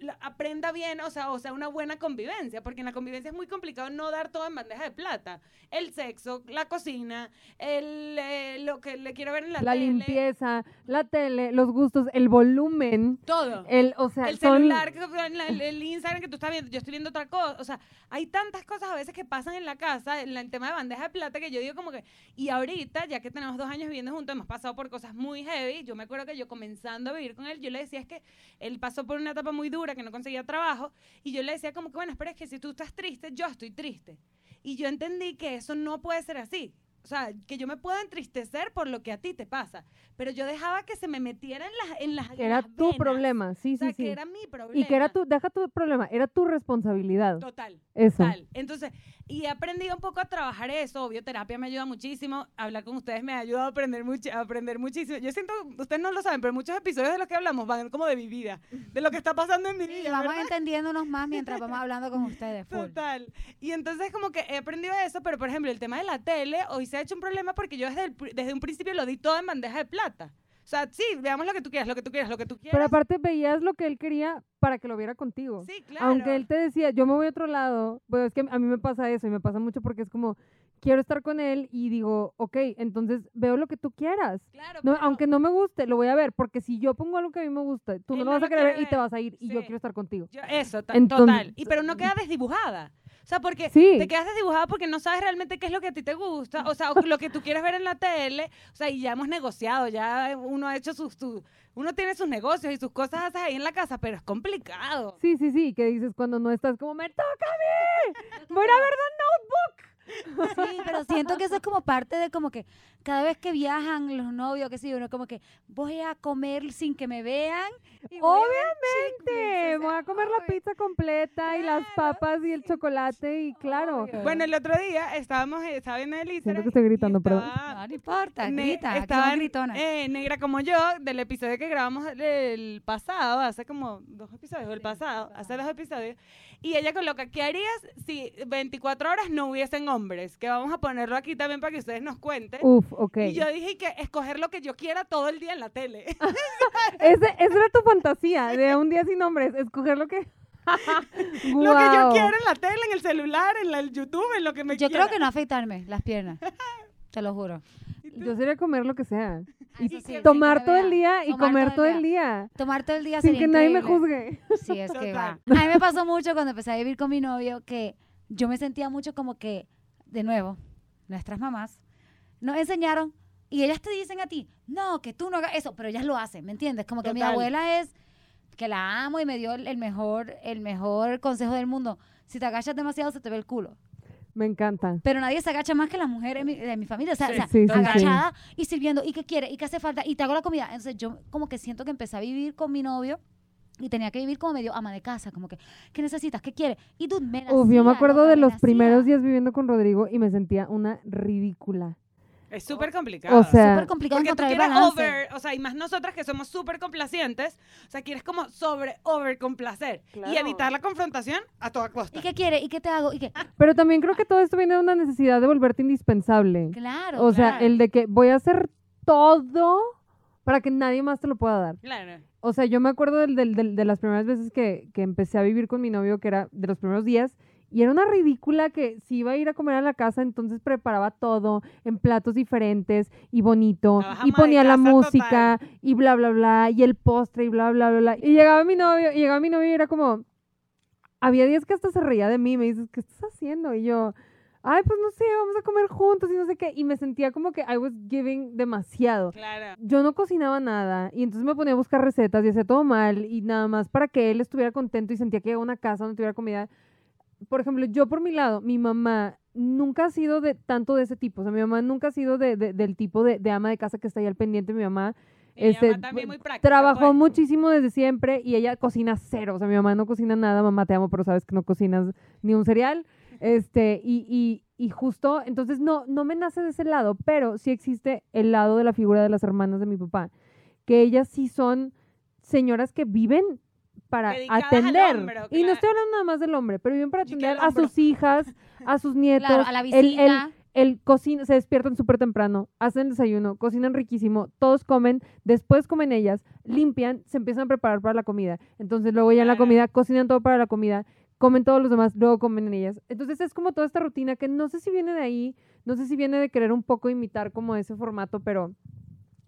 [SPEAKER 2] la- aprenda bien, o sea, o sea, una buena convivencia, porque en la convivencia es muy complicado no dar todo en bandeja de plata. El sexo, la cocina, el, eh, lo que le quiero ver en la,
[SPEAKER 1] La
[SPEAKER 2] tele,
[SPEAKER 1] limpieza, la tele, los gustos, el volumen,
[SPEAKER 2] todo.
[SPEAKER 1] el, o sea,
[SPEAKER 2] el
[SPEAKER 1] son-
[SPEAKER 2] celular, que- la- el, el Instagram que tú estás viendo, yo estoy viendo otra cosa. O sea, hay tantas cosas a veces que pasan en la casa, en la- el tema de bandeja de plata, que yo digo como que, y ahorita, ya que tenemos dos años viviendo juntos, hemos pasado por cosas muy heavy. Yo me acuerdo que yo comenzando a vivir con él, yo le decía es que él pasó por una etapa muy dura, que no conseguía trabajo, y yo le decía como que, bueno, espera, es que si tú estás triste, yo estoy triste. Y yo entendí que eso no puede ser así. O sea, que yo me puedo entristecer por lo que a ti te pasa, pero yo dejaba que se me metiera en las en las
[SPEAKER 1] que era
[SPEAKER 2] las
[SPEAKER 1] tu
[SPEAKER 2] venas.
[SPEAKER 1] problema, sí,
[SPEAKER 2] O sea,
[SPEAKER 1] sí,
[SPEAKER 2] que
[SPEAKER 1] sí.
[SPEAKER 2] era mi problema.
[SPEAKER 1] Y que era tu, deja tu problema, era tu responsabilidad.
[SPEAKER 2] Total,
[SPEAKER 1] Eso.
[SPEAKER 2] total. Entonces, y he aprendido un poco a trabajar eso. Obvio, terapia me ayuda muchísimo. Hablar con ustedes me ha ayudado a aprender, mucho, a aprender muchísimo. Yo siento, ustedes no lo saben, pero muchos episodios de los que hablamos van como de mi vida, de lo que está pasando en mi
[SPEAKER 3] Y
[SPEAKER 2] vida.
[SPEAKER 3] vamos
[SPEAKER 2] ¿verdad?
[SPEAKER 3] entendiéndonos más mientras vamos hablando con ustedes. full.
[SPEAKER 2] Total. Y entonces como que he aprendido eso, pero por ejemplo, el tema de la tele hoy se ha hecho un problema porque yo desde, el desde un principio lo di todo en bandeja de plata. O sea, sí, veamos lo que tú quieras, lo que tú quieras, lo que tú quieras.
[SPEAKER 1] Pero aparte veías lo que él quería para que lo viera contigo.
[SPEAKER 2] sí, claro.
[SPEAKER 1] Aunque él te decía, yo me voy a otro lado, pues es que a mí me pasa eso y me pasa mucho porque es como, quiero estar con él y digo, ok, entonces veo lo que tú quieras.
[SPEAKER 2] Claro,
[SPEAKER 1] No,
[SPEAKER 2] pero-
[SPEAKER 1] aunque no me guste, lo voy a ver, porque si yo pongo algo que a mí me gusta, tú no lo vas a querer ver y te vas a ir y yo
[SPEAKER 2] Sí.
[SPEAKER 1] quiero estar contigo.
[SPEAKER 2] Yo- eso,
[SPEAKER 1] Entonces-
[SPEAKER 2] total. Y pero no queda desdibujada. O sea, porque
[SPEAKER 1] Sí.
[SPEAKER 2] te quedas desdibujada porque no sabes realmente qué es lo que a ti te gusta, o sea, o lo que tú quieres ver en la tele, o sea, y ya hemos negociado, ya uno ha hecho sus, sus- uno tiene sus negocios y sus cosas haces ahí en la casa, pero es complicado.
[SPEAKER 1] Sí, sí, sí, que dices cuando no estás como, me toca a mí, voy a ver The Notebook.
[SPEAKER 3] Sí, pero siento que eso es como parte de como que cada vez que viajan los novios, que sí, uno como que voy a comer sin que me vean. y voy
[SPEAKER 1] Obviamente, voy a comer la pizza completa y las
[SPEAKER 3] Claro,
[SPEAKER 1] papas y el chocolate y claro.
[SPEAKER 3] Obvio.
[SPEAKER 2] Bueno, el otro día estábamos, eh, estaba viendo el Instagram.
[SPEAKER 1] que estoy gritando, perdón.
[SPEAKER 2] estaba-
[SPEAKER 3] No, no importa,
[SPEAKER 2] Ne-
[SPEAKER 3] grita,
[SPEAKER 2] estaba
[SPEAKER 3] somos gritonas.
[SPEAKER 2] eh, negra como yo del episodio que grabamos el pasado, hace como dos episodios, el pasado, hace dos episodios, y ella coloca, ¿qué harías si 24 horas no hubiesen hombres? Que vamos a ponerlo aquí también para que ustedes nos cuenten.
[SPEAKER 1] Uf, ok.
[SPEAKER 2] Y yo dije que escoger lo que yo quiera todo el día en la tele.
[SPEAKER 1] Ese, esa era tu fantasía de un día sin hombres, escoger lo que...
[SPEAKER 2] lo que yo
[SPEAKER 1] Guau.
[SPEAKER 2] quiera en la tele, en el celular, en la- el YouTube, en lo que me
[SPEAKER 3] Yo
[SPEAKER 2] quiera.
[SPEAKER 3] creo que no afeitarme las piernas. Te lo juro.
[SPEAKER 1] Yo sería comer lo que sea. Y
[SPEAKER 3] sí, sin
[SPEAKER 1] tomar todo el día y
[SPEAKER 3] Tomar
[SPEAKER 1] comer todo el día.
[SPEAKER 3] Tomar todo el día
[SPEAKER 1] Sin que nadie me juzgue.
[SPEAKER 3] Sí, es que va. A mí me pasó mucho cuando empecé a vivir con mi novio que yo me sentía mucho como que, de nuevo, nuestras mamás nos enseñaron Y ellas te dicen a ti, no, que tú no hagas eso, pero ellas lo hacen, ¿me entiendes? Como que mi abuela es, que la amo y me dio el mejor, el mejor consejo del mundo. Si te agachas demasiado, se te ve el culo.
[SPEAKER 1] Me encanta.
[SPEAKER 3] Pero nadie se agacha más que las mujeres de mi, de mi familia. O sea,
[SPEAKER 2] Sí,
[SPEAKER 3] o sea,
[SPEAKER 1] sí, sí, sí.
[SPEAKER 3] agachada y sirviendo. ¿Y qué quiere? ¿Y qué hace falta? Y te hago la comida. Entonces yo como que siento que empecé a vivir con mi novio y tenía que vivir como medio ama de casa. Como que, ¿qué necesitas? ¿Qué quiere? Y tú me la
[SPEAKER 1] Uf, yo me acuerdo de
[SPEAKER 3] me
[SPEAKER 1] los primeros días viviendo con Rodrigo y me sentía una ridícula.
[SPEAKER 2] Es súper complicado.
[SPEAKER 1] O sea,
[SPEAKER 3] Súper complicado
[SPEAKER 2] porque tú quieres
[SPEAKER 3] balance.
[SPEAKER 2] over, o sea, y más nosotras que somos súper complacientes, o sea, quieres como sobre, over complacer y
[SPEAKER 1] Claro.
[SPEAKER 2] evitar la confrontación a toda costa.
[SPEAKER 3] ¿Y qué quiere? ¿Y qué te hago? ¿Y qué?
[SPEAKER 1] pero también creo que todo esto viene de una necesidad de volverte indispensable.
[SPEAKER 3] Claro.
[SPEAKER 1] O sea,
[SPEAKER 2] claro.
[SPEAKER 1] el de que voy a hacer todo para que nadie más te lo pueda dar.
[SPEAKER 2] Claro.
[SPEAKER 1] O sea, yo me acuerdo del, del- del- de las primeras veces que, que empecé a vivir con mi novio, que era de los primeros días, y era una ridícula que si iba a ir a comer a la casa, entonces preparaba todo en platos diferentes y bonito, y ponía la música y bla, bla, bla, y el postre y bla, bla, bla, bla. Y llegaba mi novio, y llegaba mi novio y era como, había días que hasta se reía de mí, me dices, ¿qué estás haciendo? Y yo, ay, pues no sé, vamos a comer juntos y no sé qué, y me sentía como que I was giving demasiado
[SPEAKER 2] Claro.
[SPEAKER 1] yo no cocinaba nada y entonces me ponía a buscar recetas y hacía todo mal y nada más para que él estuviera contento y sentía que iba a una casa donde tuviera comida. Por ejemplo, yo por mi lado, mi mamá nunca ha sido de tanto de ese tipo, o sea, mi mamá nunca ha sido de, de- del tipo de, de ama de casa que está ahí al pendiente, mi mamá
[SPEAKER 2] mi
[SPEAKER 1] este,
[SPEAKER 2] mamá también muy práctica.
[SPEAKER 1] trabajó
[SPEAKER 2] pues.
[SPEAKER 1] muchísimo desde siempre y ella cocina cero, o sea, mi mamá no cocina nada, mamá te amo, pero sabes que no cocinas ni un cereal, este, y, y, y justo, entonces no, no me nace de ese lado, pero sí existe el lado de la figura de las hermanas de mi papá, que ellas sí son señoras que viven para
[SPEAKER 2] Dedicadas
[SPEAKER 1] atender.
[SPEAKER 2] hombro,
[SPEAKER 1] Y no estoy hablando nada más del hombre, pero viven para atender a sus hijas, a sus nietos.
[SPEAKER 3] Claro, a la
[SPEAKER 1] el- el-
[SPEAKER 3] visita.
[SPEAKER 1] el cocina, se despiertan súper temprano, hacen desayuno, cocinan riquísimo, todos comen, después comen ellas, limpian, se empiezan a preparar para la comida. Entonces luego ya en la comida cocinan todo para la comida, comen todos los demás, luego comen ellas. Entonces es como toda esta rutina que no sé si viene de ahí, no sé si viene de querer un poco imitar como ese formato, pero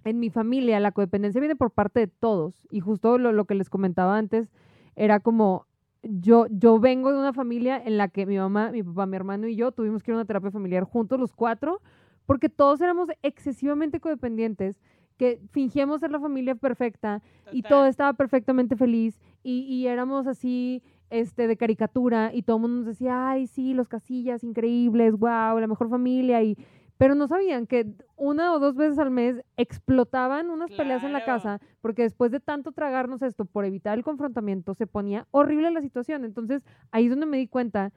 [SPEAKER 1] en mi familia la codependencia viene por parte de todos. Y justo lo, lo que les comentaba antes era como yo, yo vengo de una familia en la que mi mamá, mi papá, mi hermano y yo tuvimos que ir a una terapia familiar juntos los cuatro, porque todos éramos excesivamente codependientes, que fingíamos ser la familia perfecta y todo estaba perfectamente feliz y, y éramos así este de caricatura y todo el mundo nos decía, ay, sí, los casillas, increíbles, wow, la mejor familia y pero no sabían que una o dos veces al mes explotaban unas peleas en la casa porque después de tanto tragarnos esto por evitar el confrontamiento se ponía horrible la situación. Entonces ahí es donde me di cuenta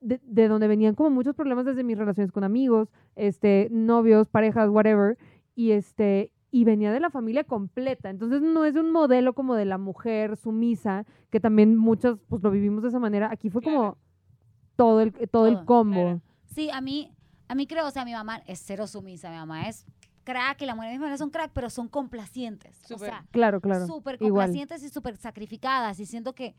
[SPEAKER 1] de, de donde venían como muchos problemas desde mis relaciones con amigos, este, novios, parejas, whatever, y este y venía de la familia completa. Entonces no es un modelo como de la mujer sumisa, que también muchos pues lo vivimos de esa manera. Aquí fue como todo el todo, el
[SPEAKER 3] Todo,
[SPEAKER 1] combo.
[SPEAKER 2] claro.
[SPEAKER 3] Sí, a mí, a mí creo, o sea, mi mamá es cero sumisa, mi mamá es crack y la mujer de mi familia son crack, pero son complacientes. O
[SPEAKER 2] Súper.
[SPEAKER 3] sea,
[SPEAKER 1] Claro, claro.
[SPEAKER 3] súper
[SPEAKER 1] igual.
[SPEAKER 3] complacientes y súper sacrificadas. Y siento que,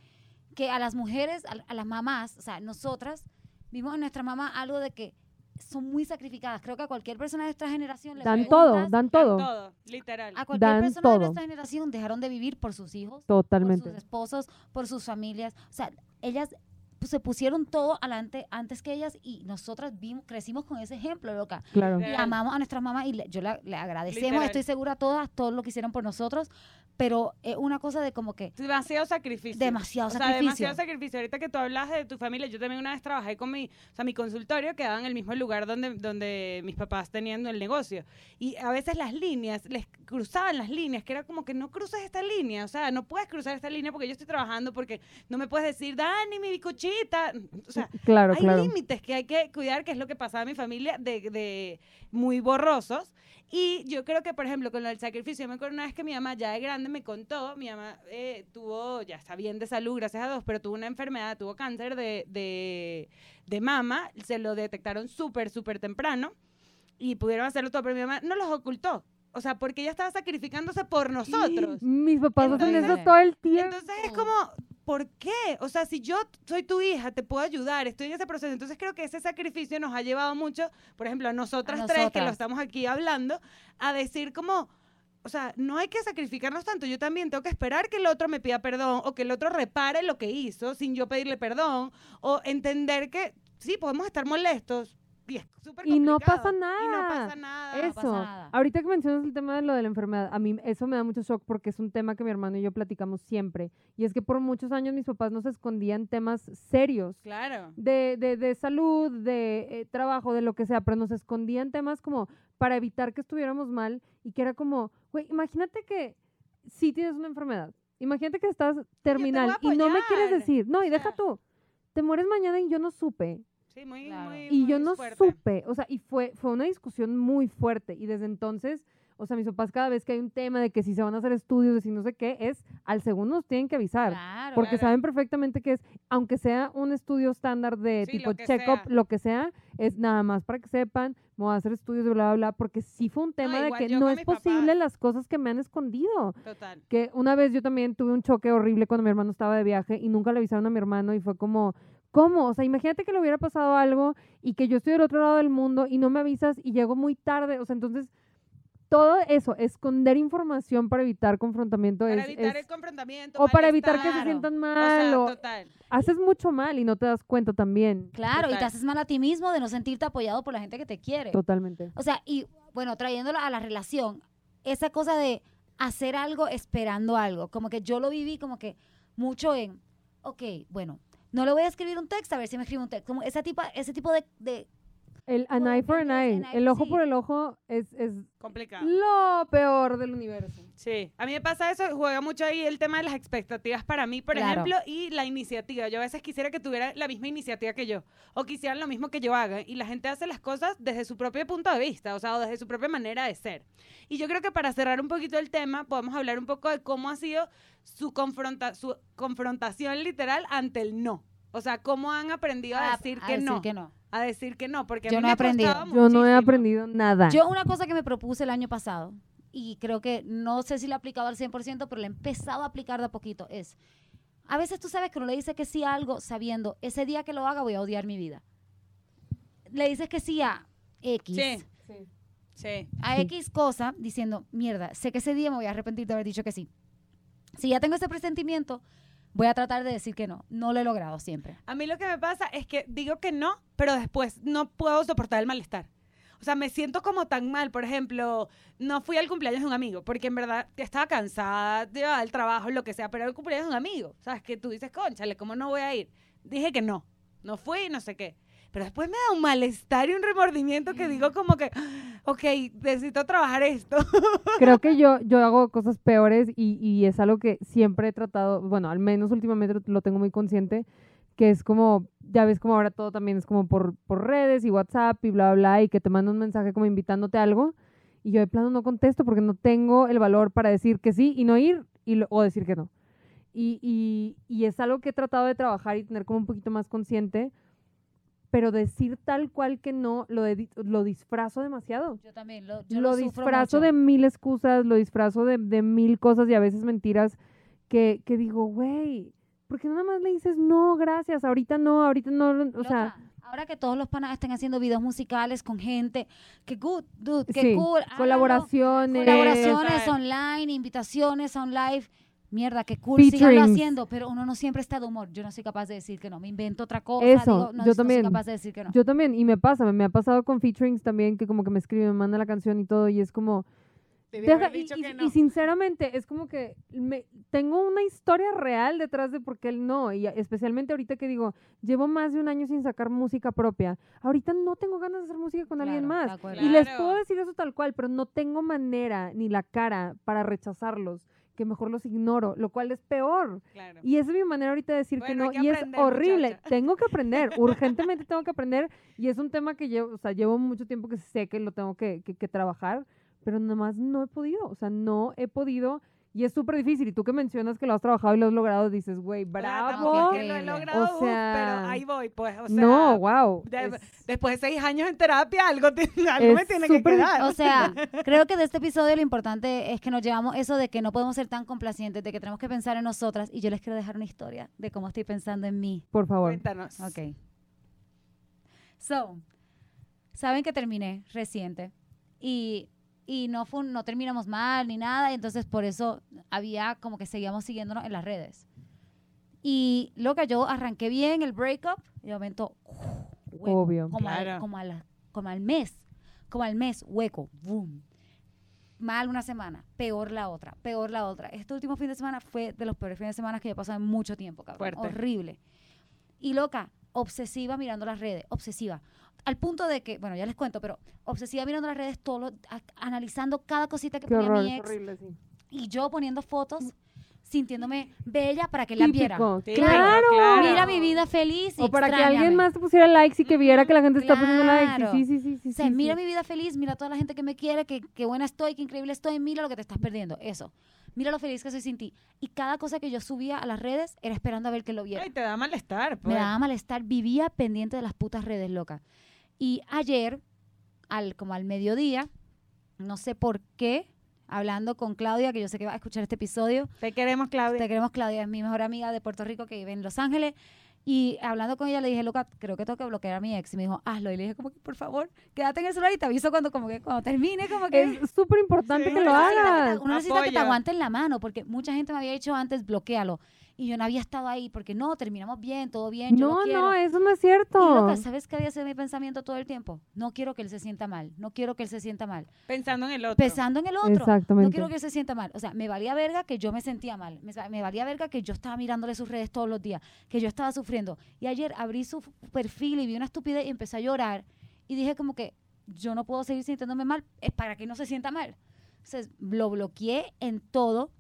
[SPEAKER 3] que a las mujeres, a, a las mamás, o sea, nosotras, vimos en nuestra mamá algo de que son muy sacrificadas. Creo que a cualquier persona de esta generación le
[SPEAKER 1] Dan todo, dan
[SPEAKER 2] Dan
[SPEAKER 1] todo.
[SPEAKER 2] todo, literal.
[SPEAKER 3] A cualquier
[SPEAKER 1] dan
[SPEAKER 3] persona de
[SPEAKER 1] todo.
[SPEAKER 3] nuestra generación dejaron de vivir por sus hijos,
[SPEAKER 1] Totalmente.
[SPEAKER 3] por sus esposos, por sus familias. O sea, ellas se pusieron todo adelante antes que ellas y nosotras vimos, crecimos con ese ejemplo, loca.
[SPEAKER 1] Claro.
[SPEAKER 3] Y amamos a nuestras mamás y le- yo la- le agradecemos,
[SPEAKER 2] Literal.
[SPEAKER 3] estoy segura a todas, todo lo que hicieron por nosotros, pero es una cosa de como que
[SPEAKER 2] Demasiado sacrificio.
[SPEAKER 3] Demasiado
[SPEAKER 2] o sea,
[SPEAKER 3] sacrificio.
[SPEAKER 2] demasiado sacrificio. Ahorita que tú hablas de tu familia, yo también una vez trabajé con mi, o sea, mi consultorio quedaba en el mismo lugar donde, donde mis papás tenían el negocio. Y a veces las líneas, les cruzaban las líneas, que era como que no cruces esta línea, o sea, no puedes cruzar esta línea porque yo estoy trabajando, porque no me puedes decir, Dani, mi O sea,
[SPEAKER 1] Claro,
[SPEAKER 2] hay
[SPEAKER 1] claro.
[SPEAKER 2] límites que hay que cuidar, que es lo que pasaba en mi familia, de, de muy borrosos. Y yo creo que, por ejemplo, con lo del sacrificio, yo me acuerdo una vez que mi mamá ya de grande me contó, mi mamá eh, tuvo, ya está bien de salud, gracias a Dios, pero tuvo una enfermedad, tuvo cáncer de, de, de mama, se lo detectaron súper, súper temprano y pudieron hacerlo todo, pero mi mamá no los ocultó. O sea, porque ella estaba sacrificándose por nosotros.
[SPEAKER 1] Mis papás hacen eso todo el tiempo.
[SPEAKER 2] Entonces es como, ¿por qué? O sea, si yo soy tu hija, te puedo ayudar, estoy en ese proceso. Entonces creo que ese sacrificio nos ha llevado mucho, por ejemplo, a nosotras,
[SPEAKER 3] A
[SPEAKER 2] tres, que lo
[SPEAKER 3] nosotras.
[SPEAKER 2] estamos aquí hablando, a decir como, o sea, no hay que sacrificarnos tanto. Yo también tengo que esperar que el otro me pida perdón o que el otro repare lo que hizo sin yo pedirle perdón o entender que sí, podemos estar molestos. Y es súper
[SPEAKER 1] Y no pasa
[SPEAKER 2] Y no
[SPEAKER 1] nada.
[SPEAKER 2] pasa nada.
[SPEAKER 1] Eso.
[SPEAKER 3] pasa nada.
[SPEAKER 1] Ahorita que mencionas el tema de lo de la enfermedad, a mí eso me da mucho shock porque es un tema que mi hermano y yo platicamos siempre. Y es que por muchos años mis papás nos escondían temas serios
[SPEAKER 2] Claro.
[SPEAKER 1] de, de, de salud, de eh, trabajo, de lo que sea, pero nos escondían temas como para evitar que estuviéramos mal y que era como, güey, imagínate que sí tienes una enfermedad. Imagínate que estás terminal y no me quieres decir, no, y deja tú, te mueres mañana y yo no supe.
[SPEAKER 2] Sí, muy,
[SPEAKER 3] Claro.
[SPEAKER 2] muy,
[SPEAKER 1] Y yo no
[SPEAKER 2] fuerte.
[SPEAKER 1] supe, o sea, y fue, fue una discusión muy fuerte. Y desde entonces, o sea, mis papás cada vez que hay un tema de que si se van a hacer estudios, de si no sé qué, es al segundo nos tienen que avisar.
[SPEAKER 3] Claro.
[SPEAKER 1] porque
[SPEAKER 2] claro.
[SPEAKER 1] saben perfectamente que es, aunque sea un estudio estándar de
[SPEAKER 2] Sí,
[SPEAKER 1] tipo check-up, lo que sea, es nada más para que sepan, me voy a hacer estudios de bla, bla, bla, porque sí fue un tema de
[SPEAKER 2] igual
[SPEAKER 1] que no es posible las cosas que me han escondido
[SPEAKER 2] Total.
[SPEAKER 1] que una vez yo también tuve un choque horrible cuando mi hermano estaba de viaje y nunca le avisaron a mi hermano y fue como, ¿cómo? O sea, imagínate que le hubiera pasado algo y que yo estoy del otro lado del mundo y no me avisas y llego muy tarde. O sea, entonces, todo eso, esconder información para evitar confrontamiento
[SPEAKER 2] Para
[SPEAKER 1] es...
[SPEAKER 2] evitar
[SPEAKER 1] es-
[SPEAKER 2] el confrontamiento.
[SPEAKER 1] o para evitar que se sientan
[SPEAKER 2] O
[SPEAKER 1] mal
[SPEAKER 2] sea,
[SPEAKER 1] o
[SPEAKER 2] total.
[SPEAKER 1] haces mucho mal y no te das cuenta también.
[SPEAKER 3] Claro, y te haces mal a ti mismo de no sentirte apoyado por la gente que te quiere.
[SPEAKER 1] Totalmente.
[SPEAKER 3] O sea, y bueno, trayéndolo a la relación, esa cosa de hacer algo esperando algo, como que yo lo viví como que mucho en, ok, bueno, no le voy a escribir un texto a ver si me escribe un texto, como ese tipo, ese tipo de, de-
[SPEAKER 1] El an eye for an eye,
[SPEAKER 3] an eye,
[SPEAKER 1] el ojo
[SPEAKER 3] sí.
[SPEAKER 1] por el ojo es, es
[SPEAKER 2] Complicado.
[SPEAKER 1] lo peor del universo.
[SPEAKER 2] Sí, a mí me pasa eso, juega mucho ahí el tema de las expectativas para mí, por
[SPEAKER 3] Claro.
[SPEAKER 2] ejemplo, y la iniciativa. Yo a veces quisiera que tuviera la misma iniciativa que yo, o quisieran lo mismo que yo haga, y la gente hace las cosas desde su propio punto de vista, o sea, o desde su propia manera de ser. Y yo creo que para cerrar un poquito el tema, podemos hablar un poco de cómo ha sido su, confronta su confrontación literal ante el no. O sea, cómo han aprendido a,
[SPEAKER 3] a-
[SPEAKER 2] decir,
[SPEAKER 3] a
[SPEAKER 2] que,
[SPEAKER 3] decir
[SPEAKER 2] no,
[SPEAKER 3] que no.
[SPEAKER 2] A decir que no, porque a
[SPEAKER 3] Yo
[SPEAKER 2] mí
[SPEAKER 3] no
[SPEAKER 2] me
[SPEAKER 3] he aprendido.
[SPEAKER 1] Yo no he aprendido nada.
[SPEAKER 3] Yo una cosa que me propuse el año pasado, y creo que no sé si la he aplicado al 100%, pero la he empezado a aplicar de a poquito, es, a veces tú sabes que uno le dice que sí a algo sabiendo, ese día que lo haga voy a odiar mi vida. Le dices que sí a X.
[SPEAKER 2] Sí, sí.
[SPEAKER 3] a
[SPEAKER 1] Sí.
[SPEAKER 3] X cosa diciendo, mierda, sé que ese día me voy a arrepentir de haber dicho que sí. Si ya tengo ese presentimiento, voy a tratar de decir que no. No lo he logrado siempre.
[SPEAKER 2] A mí lo que me pasa es que digo que no, pero después no puedo soportar el malestar. O sea, me siento como tan mal. Por ejemplo, no fui al cumpleaños de un amigo, porque en verdad estaba cansada, iba al trabajo, lo que sea, pero era el cumpleaños de un amigo. ¿Sabes? Que tú dices, conchale, ¿cómo no voy a ir? Dije que no. No fui no sé qué. Pero después me da un malestar y un remordimiento que digo como que, ok, necesito trabajar esto.
[SPEAKER 1] Creo que yo, yo hago cosas peores y, y es algo que siempre he tratado, bueno, al menos últimamente lo tengo muy consciente, que es como, ya ves como ahora todo también es como por, por redes y WhatsApp y bla, bla, y que te manda un mensaje como invitándote a algo y yo de plano no contesto porque no tengo el valor para decir que sí y no ir y lo- o decir que no. Y, y, y es algo que he tratado de trabajar y tener como un poquito más consciente, pero decir tal cual que no lo, de- lo disfrazo demasiado
[SPEAKER 3] Yo también lo, yo
[SPEAKER 1] lo,
[SPEAKER 3] lo
[SPEAKER 1] disfrazo
[SPEAKER 3] mucho.
[SPEAKER 1] de mil excusas, lo disfrazo de, de mil cosas y a veces mentiras que, que digo, güey, ¿por qué no nada más le dices no, gracias? Ahorita no, ahorita no, o sea,
[SPEAKER 3] ahora que todos los panas están haciendo videos musicales con gente, que good, dude, que
[SPEAKER 1] sí,
[SPEAKER 3] cool.
[SPEAKER 1] colaboraciones,
[SPEAKER 3] Colaboraciones online, invitaciones on live. Mierda, qué cool, síganlo haciendo, pero uno no siempre está de humor. Yo no soy capaz de decir que no, me invento otra cosa.
[SPEAKER 1] Eso,
[SPEAKER 3] digo, no,
[SPEAKER 1] yo
[SPEAKER 3] no
[SPEAKER 1] también.
[SPEAKER 3] soy capaz de decir que no.
[SPEAKER 1] Yo también, y me pasa, me, me ha pasado con featurings también, que como que me escriben, me mandan la canción y todo, y es como, deja-
[SPEAKER 2] haber
[SPEAKER 1] y,
[SPEAKER 2] dicho
[SPEAKER 1] y-
[SPEAKER 2] que
[SPEAKER 1] y
[SPEAKER 2] no.
[SPEAKER 1] sinceramente, es como que me, tengo una historia real detrás de por qué él no, y especialmente ahorita que digo, llevo más de un año sin sacar música propia, ahorita no tengo ganas de hacer música con alguien
[SPEAKER 3] Claro,
[SPEAKER 1] más,
[SPEAKER 3] acuerdo.
[SPEAKER 1] Y les puedo decir eso tal cual, pero no tengo manera ni la cara para rechazarlos, que mejor los ignoro, lo cual es peor.
[SPEAKER 2] Claro.
[SPEAKER 1] Y esa es mi manera ahorita de decir
[SPEAKER 2] Bueno,
[SPEAKER 1] que
[SPEAKER 2] que
[SPEAKER 1] no, y es horrible.
[SPEAKER 2] muchacha.
[SPEAKER 1] Tengo que aprender, urgentemente tengo que aprender, y es un tema que llevo, o sea, llevo mucho tiempo que sé que lo tengo que, que- que trabajar, pero nada más no he podido, o sea, no he podido, y es súper difícil. Y tú que mencionas que lo has trabajado y lo has logrado, dices, güey,
[SPEAKER 2] Claro,
[SPEAKER 1] bravo.
[SPEAKER 2] es que lo he logrado,
[SPEAKER 1] O sea,
[SPEAKER 2] pero ahí voy, pues. O sea,
[SPEAKER 1] no, wow.
[SPEAKER 2] de-
[SPEAKER 1] es-
[SPEAKER 2] Después de seis años en terapia, algo, te- algo me tiene que quedar.
[SPEAKER 3] O sea, creo que de este episodio lo importante es que nos llevamos eso de que no podemos ser tan complacientes, de que tenemos que pensar en nosotras. Y yo les quiero dejar una historia de cómo estoy pensando en mí.
[SPEAKER 1] por favor.
[SPEAKER 2] Cuéntanos.
[SPEAKER 3] Ok. So, saben que terminé reciente y, y no, fue un- no terminamos mal ni nada, entonces por eso había como que seguíamos siguiéndonos en las redes. Y lo que yo arranqué bien el breakup y de momento, huevo,
[SPEAKER 1] Obvio.
[SPEAKER 3] como, al mes, como al mes, hueco, boom. Mal una semana, peor la otra, peor la otra. Este último fin de semana fue de los peores fines de semana que yo he pasado en mucho tiempo, cabrón.
[SPEAKER 2] Fuerte.
[SPEAKER 3] Horrible. Y loca, obsesiva mirando las redes, obsesiva. Al punto de que, bueno, ya les cuento, pero obsesiva mirando las redes, todo, lo- a- analizando cada cosita que
[SPEAKER 1] Qué
[SPEAKER 3] ponía
[SPEAKER 1] horror,
[SPEAKER 3] mi ex
[SPEAKER 1] horrible, sí.
[SPEAKER 3] y yo poniendo fotos, sintiéndome bella para que la viera.
[SPEAKER 1] Claro.
[SPEAKER 2] claro.
[SPEAKER 3] Mira mi vida feliz. y
[SPEAKER 1] O para que alguien más te pusiera likes y que viera que la gente está poniendo likes. Sí, sí, sí, sí.
[SPEAKER 3] O sea,
[SPEAKER 1] sí,
[SPEAKER 3] mira
[SPEAKER 1] sí.
[SPEAKER 3] mi vida feliz, mira toda la gente que me quiere, que, que buena estoy, que increíble estoy, mira lo que te estás perdiendo. Eso. Mira lo feliz que soy sin ti. Y cada cosa que yo subía a las redes era esperando a ver que lo viera.
[SPEAKER 2] Ay, te da malestar, pues.
[SPEAKER 3] Me daba malestar, vivía pendiente de las putas redes loca. Y ayer, al, como al mediodía, no sé por qué, hablando con Claudia, que yo sé que va a escuchar este episodio,
[SPEAKER 2] Te queremos, Claudia.
[SPEAKER 3] te queremos Claudia, es mi mejor amiga de Puerto Rico que vive en Los Ángeles. Y hablando con ella le dije, loca, creo que tengo que bloquear a mi ex. Y me dijo, hazlo. Y le dije, como que, por favor, quédate en el celular y te aviso cuando, como que, cuando termine, como que...
[SPEAKER 1] Es súper importante
[SPEAKER 2] Sí.
[SPEAKER 1] que lo hagas.
[SPEAKER 3] Uno necesita que te aguanten la mano, porque mucha gente me había dicho antes, bloquealo. Y yo no había estado ahí, porque no, terminamos bien, todo bien, yo lo
[SPEAKER 1] No,
[SPEAKER 3] quiero.
[SPEAKER 1] no, eso no es
[SPEAKER 3] Y
[SPEAKER 1] cierto.
[SPEAKER 3] loca, ¿sabes qué había sido mi pensamiento todo el tiempo? No quiero que él se sienta mal, no quiero que él se sienta mal.
[SPEAKER 2] Pensando en el otro.
[SPEAKER 3] Pensando en el otro. No
[SPEAKER 1] Exactamente.
[SPEAKER 3] quiero que él se sienta mal. O sea, me valía verga que yo me sentía mal. Me, me valía verga que yo estaba mirándole sus redes todos los días, que yo estaba sufriendo. Y ayer abrí su perfil y vi una estupidez y empecé a llorar. Y dije como que yo no puedo seguir sintiéndome mal, es para que no se sienta mal. Entonces, lo bloqueé en todo.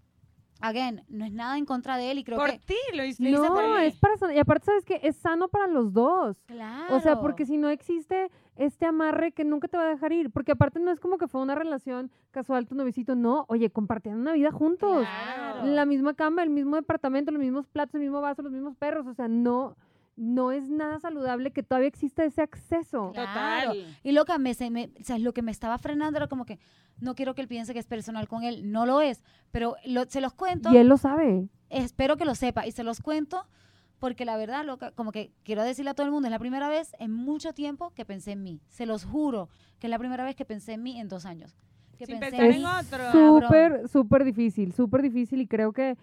[SPEAKER 3] Again, no es nada en contra de él y creo
[SPEAKER 2] por
[SPEAKER 3] que...
[SPEAKER 2] ti lo por
[SPEAKER 1] No,
[SPEAKER 2] mí.
[SPEAKER 1] es para sano. Y aparte, ¿sabes qué? Es sano para los dos.
[SPEAKER 3] Claro.
[SPEAKER 1] O sea, porque si no existe este amarre que nunca te va a dejar ir. Porque aparte no es como que fue una relación casual, tu novicito. No, oye, compartían una vida juntos.
[SPEAKER 3] Claro.
[SPEAKER 1] La misma cama, el mismo departamento, los mismos platos, el mismo vaso, los mismos perros. O sea, no, no es nada saludable que todavía exista ese acceso.
[SPEAKER 3] Claro. Y loca, me, se me- o sea, lo que me estaba frenando era como que no quiero que él piense que es personal con él. No lo es, pero lo- se los cuento.
[SPEAKER 1] Y él lo sabe.
[SPEAKER 3] Espero que lo sepa y se los cuento porque la verdad, loca, como que quiero decirle a todo el mundo, es la primera vez en mucho tiempo que pensé en mí. Se los juro que es la primera vez que pensé en mí en dos años. Que
[SPEAKER 2] Sin
[SPEAKER 3] pensé
[SPEAKER 2] pensar en otro.
[SPEAKER 1] súper, súper difícil, súper difícil y creo que eh,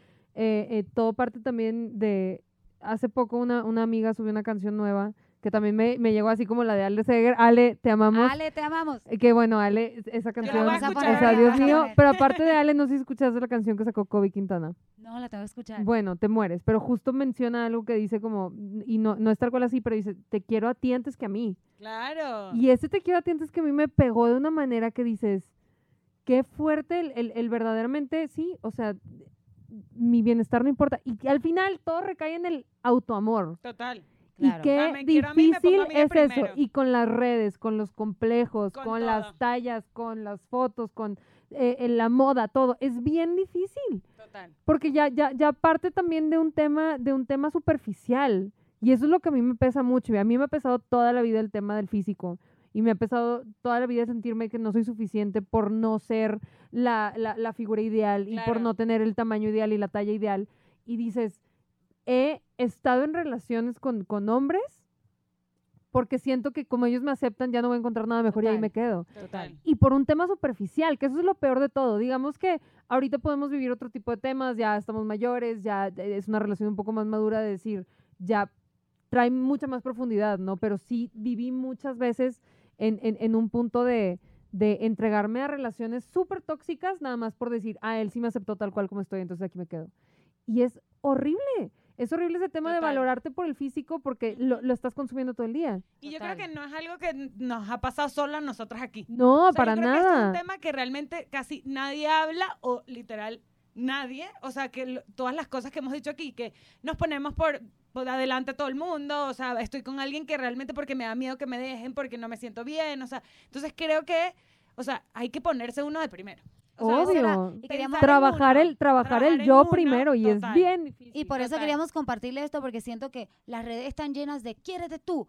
[SPEAKER 1] eh, todo parte también de... Hace poco una, una amiga subió una canción nueva que también me, me llegó así como la de Ale Seger. Ale, te amamos.
[SPEAKER 3] Ale, te amamos.
[SPEAKER 1] Eh, Que bueno, Ale, es- esa
[SPEAKER 2] la
[SPEAKER 1] canción,
[SPEAKER 2] voy a
[SPEAKER 1] o sea,
[SPEAKER 2] escuchar
[SPEAKER 1] Dios mío, pero aparte de Ale, no sé si escuchaste la canción que sacó Kobe Quintana.
[SPEAKER 3] No, la tengo que escuchar.
[SPEAKER 1] Bueno, te mueres, pero justo menciona algo que dice como, y no, no es tal cual así, pero dice, te quiero a ti antes que a mí.
[SPEAKER 2] Claro.
[SPEAKER 1] Y ese te quiero a ti antes que a mí me pegó de una manera que dices, qué fuerte el, el- el verdaderamente, sí, o sea, mi bienestar no importa. Y al final todo recae en el autoamor.
[SPEAKER 2] Total.
[SPEAKER 3] Claro.
[SPEAKER 1] Y qué
[SPEAKER 2] me
[SPEAKER 1] difícil
[SPEAKER 2] mí
[SPEAKER 1] es eso. Y con las redes, con los complejos,
[SPEAKER 2] Con
[SPEAKER 1] las tallas, con las fotos, con eh, en la moda, todo. Es bien difícil.
[SPEAKER 2] Total.
[SPEAKER 1] Porque ya, ya, ya parte también de un tema, de un tema superficial. Y eso es lo que a mí me pesa mucho. Y a mí me ha pesado toda la vida el tema del físico. Y me ha pesado toda la vida sentirme que no soy suficiente por no ser la, la, la figura ideal y por
[SPEAKER 2] Claro.
[SPEAKER 1] no tener el tamaño ideal y la talla ideal. Y dices, he estado en relaciones con, con hombres porque siento que como ellos me aceptan ya no voy a encontrar nada mejor y ahí
[SPEAKER 3] Total.
[SPEAKER 1] me quedo
[SPEAKER 2] Total.
[SPEAKER 1] y por un tema superficial, que eso es lo peor de todo. Digamos que ahorita podemos vivir otro tipo de temas, ya estamos mayores, ya es una relación un poco más madura de decir, ya trae mucha más profundidad, ¿no? Pero sí viví muchas veces en, en- en un punto de, de entregarme a relaciones súper tóxicas, nada más por decir, ah, él sí me aceptó tal cual como estoy, entonces aquí me quedo. Y es horrible. Es horrible ese tema de
[SPEAKER 2] Total.
[SPEAKER 1] valorarte por el físico porque lo, lo estás consumiendo todo el día.
[SPEAKER 2] Y yo creo
[SPEAKER 3] Total.
[SPEAKER 2] que no es algo que nos ha pasado solo a nosotros aquí.
[SPEAKER 1] No,
[SPEAKER 2] O sea,
[SPEAKER 1] para
[SPEAKER 2] yo creo que este es
[SPEAKER 1] nada.
[SPEAKER 2] un tema que realmente casi nadie habla o literal nadie. O sea, que lo- todas las cosas que hemos dicho aquí, que nos ponemos por, por adelante a todo el mundo. O sea, estoy con alguien que realmente porque me da miedo que me dejen, porque no me siento bien. O sea, entonces creo que, o sea, hay que ponerse uno de primero. O sea,
[SPEAKER 3] era-
[SPEAKER 1] Obvio.
[SPEAKER 3] y queríamos-
[SPEAKER 1] trabajar
[SPEAKER 2] uno,
[SPEAKER 1] el trabajar,
[SPEAKER 2] trabajar
[SPEAKER 1] el yo
[SPEAKER 2] uno,
[SPEAKER 1] primero y
[SPEAKER 2] total.
[SPEAKER 1] es bien difícil.
[SPEAKER 3] Y por eso
[SPEAKER 2] total.
[SPEAKER 3] queríamos compartirle esto, porque siento que las redes están llenas de quiérete tú,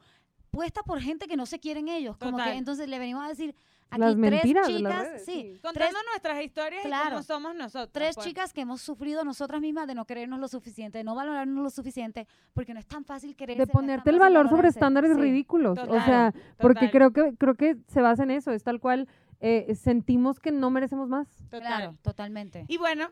[SPEAKER 3] puesta por gente que no se quieren ellos. Como
[SPEAKER 2] Total.
[SPEAKER 3] que entonces le venimos a decir aquí
[SPEAKER 1] Las
[SPEAKER 3] tres
[SPEAKER 1] mentiras de las
[SPEAKER 3] chicas,
[SPEAKER 1] redes,
[SPEAKER 3] sí,
[SPEAKER 1] sí.
[SPEAKER 3] tres,
[SPEAKER 2] contando nuestras historias y
[SPEAKER 3] claro.
[SPEAKER 2] cómo somos nosotros.
[SPEAKER 3] tres
[SPEAKER 2] pues.
[SPEAKER 3] chicas que hemos sufrido nosotras mismas de no querernos lo suficiente, de no valorarnos lo suficiente, porque no es tan fácil quererse.
[SPEAKER 1] de
[SPEAKER 3] no
[SPEAKER 1] ponerte el valor sobre estándares
[SPEAKER 3] Sí.
[SPEAKER 1] ridículos. o
[SPEAKER 2] Total,
[SPEAKER 1] sea, porque
[SPEAKER 2] total.
[SPEAKER 1] creo que creo que se basa en eso, es tal cual eh, sentimos que no merecemos más.
[SPEAKER 2] Total.
[SPEAKER 3] Claro, totalmente.
[SPEAKER 2] Y bueno,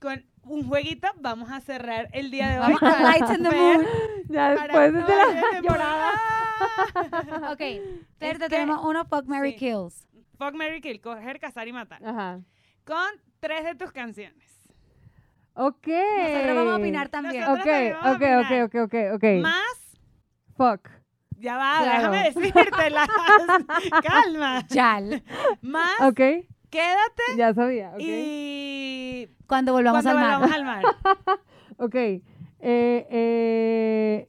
[SPEAKER 2] con un jueguito vamos a cerrar el día de hoy.
[SPEAKER 3] Vamos con Lights in the Moon.
[SPEAKER 1] Ya
[SPEAKER 2] Para-
[SPEAKER 1] después de la llorada.
[SPEAKER 3] Ok, tenemos uno Fuck, Mary
[SPEAKER 2] sí.
[SPEAKER 3] Kills.
[SPEAKER 2] Fuck, Mary Kill, coger, cazar y matar.
[SPEAKER 1] Ajá.
[SPEAKER 2] Con tres de tus canciones.
[SPEAKER 1] Ok.
[SPEAKER 3] Nosotros vamos a opinar también.
[SPEAKER 2] Nosotros
[SPEAKER 1] Ok,
[SPEAKER 2] también vamos a
[SPEAKER 1] ok, ok, ok, ok, ok.
[SPEAKER 2] Más,
[SPEAKER 1] Fuck.
[SPEAKER 2] ya va,
[SPEAKER 1] Claro.
[SPEAKER 2] déjame decírtela. Calma.
[SPEAKER 3] Yal.
[SPEAKER 2] Más,
[SPEAKER 1] Ok,
[SPEAKER 2] quédate
[SPEAKER 1] ya sabía. Ok.
[SPEAKER 2] y
[SPEAKER 3] Cuando volvamos
[SPEAKER 2] cuando
[SPEAKER 3] al mar.
[SPEAKER 2] volvamos al mar.
[SPEAKER 1] Ok. Eh, eh,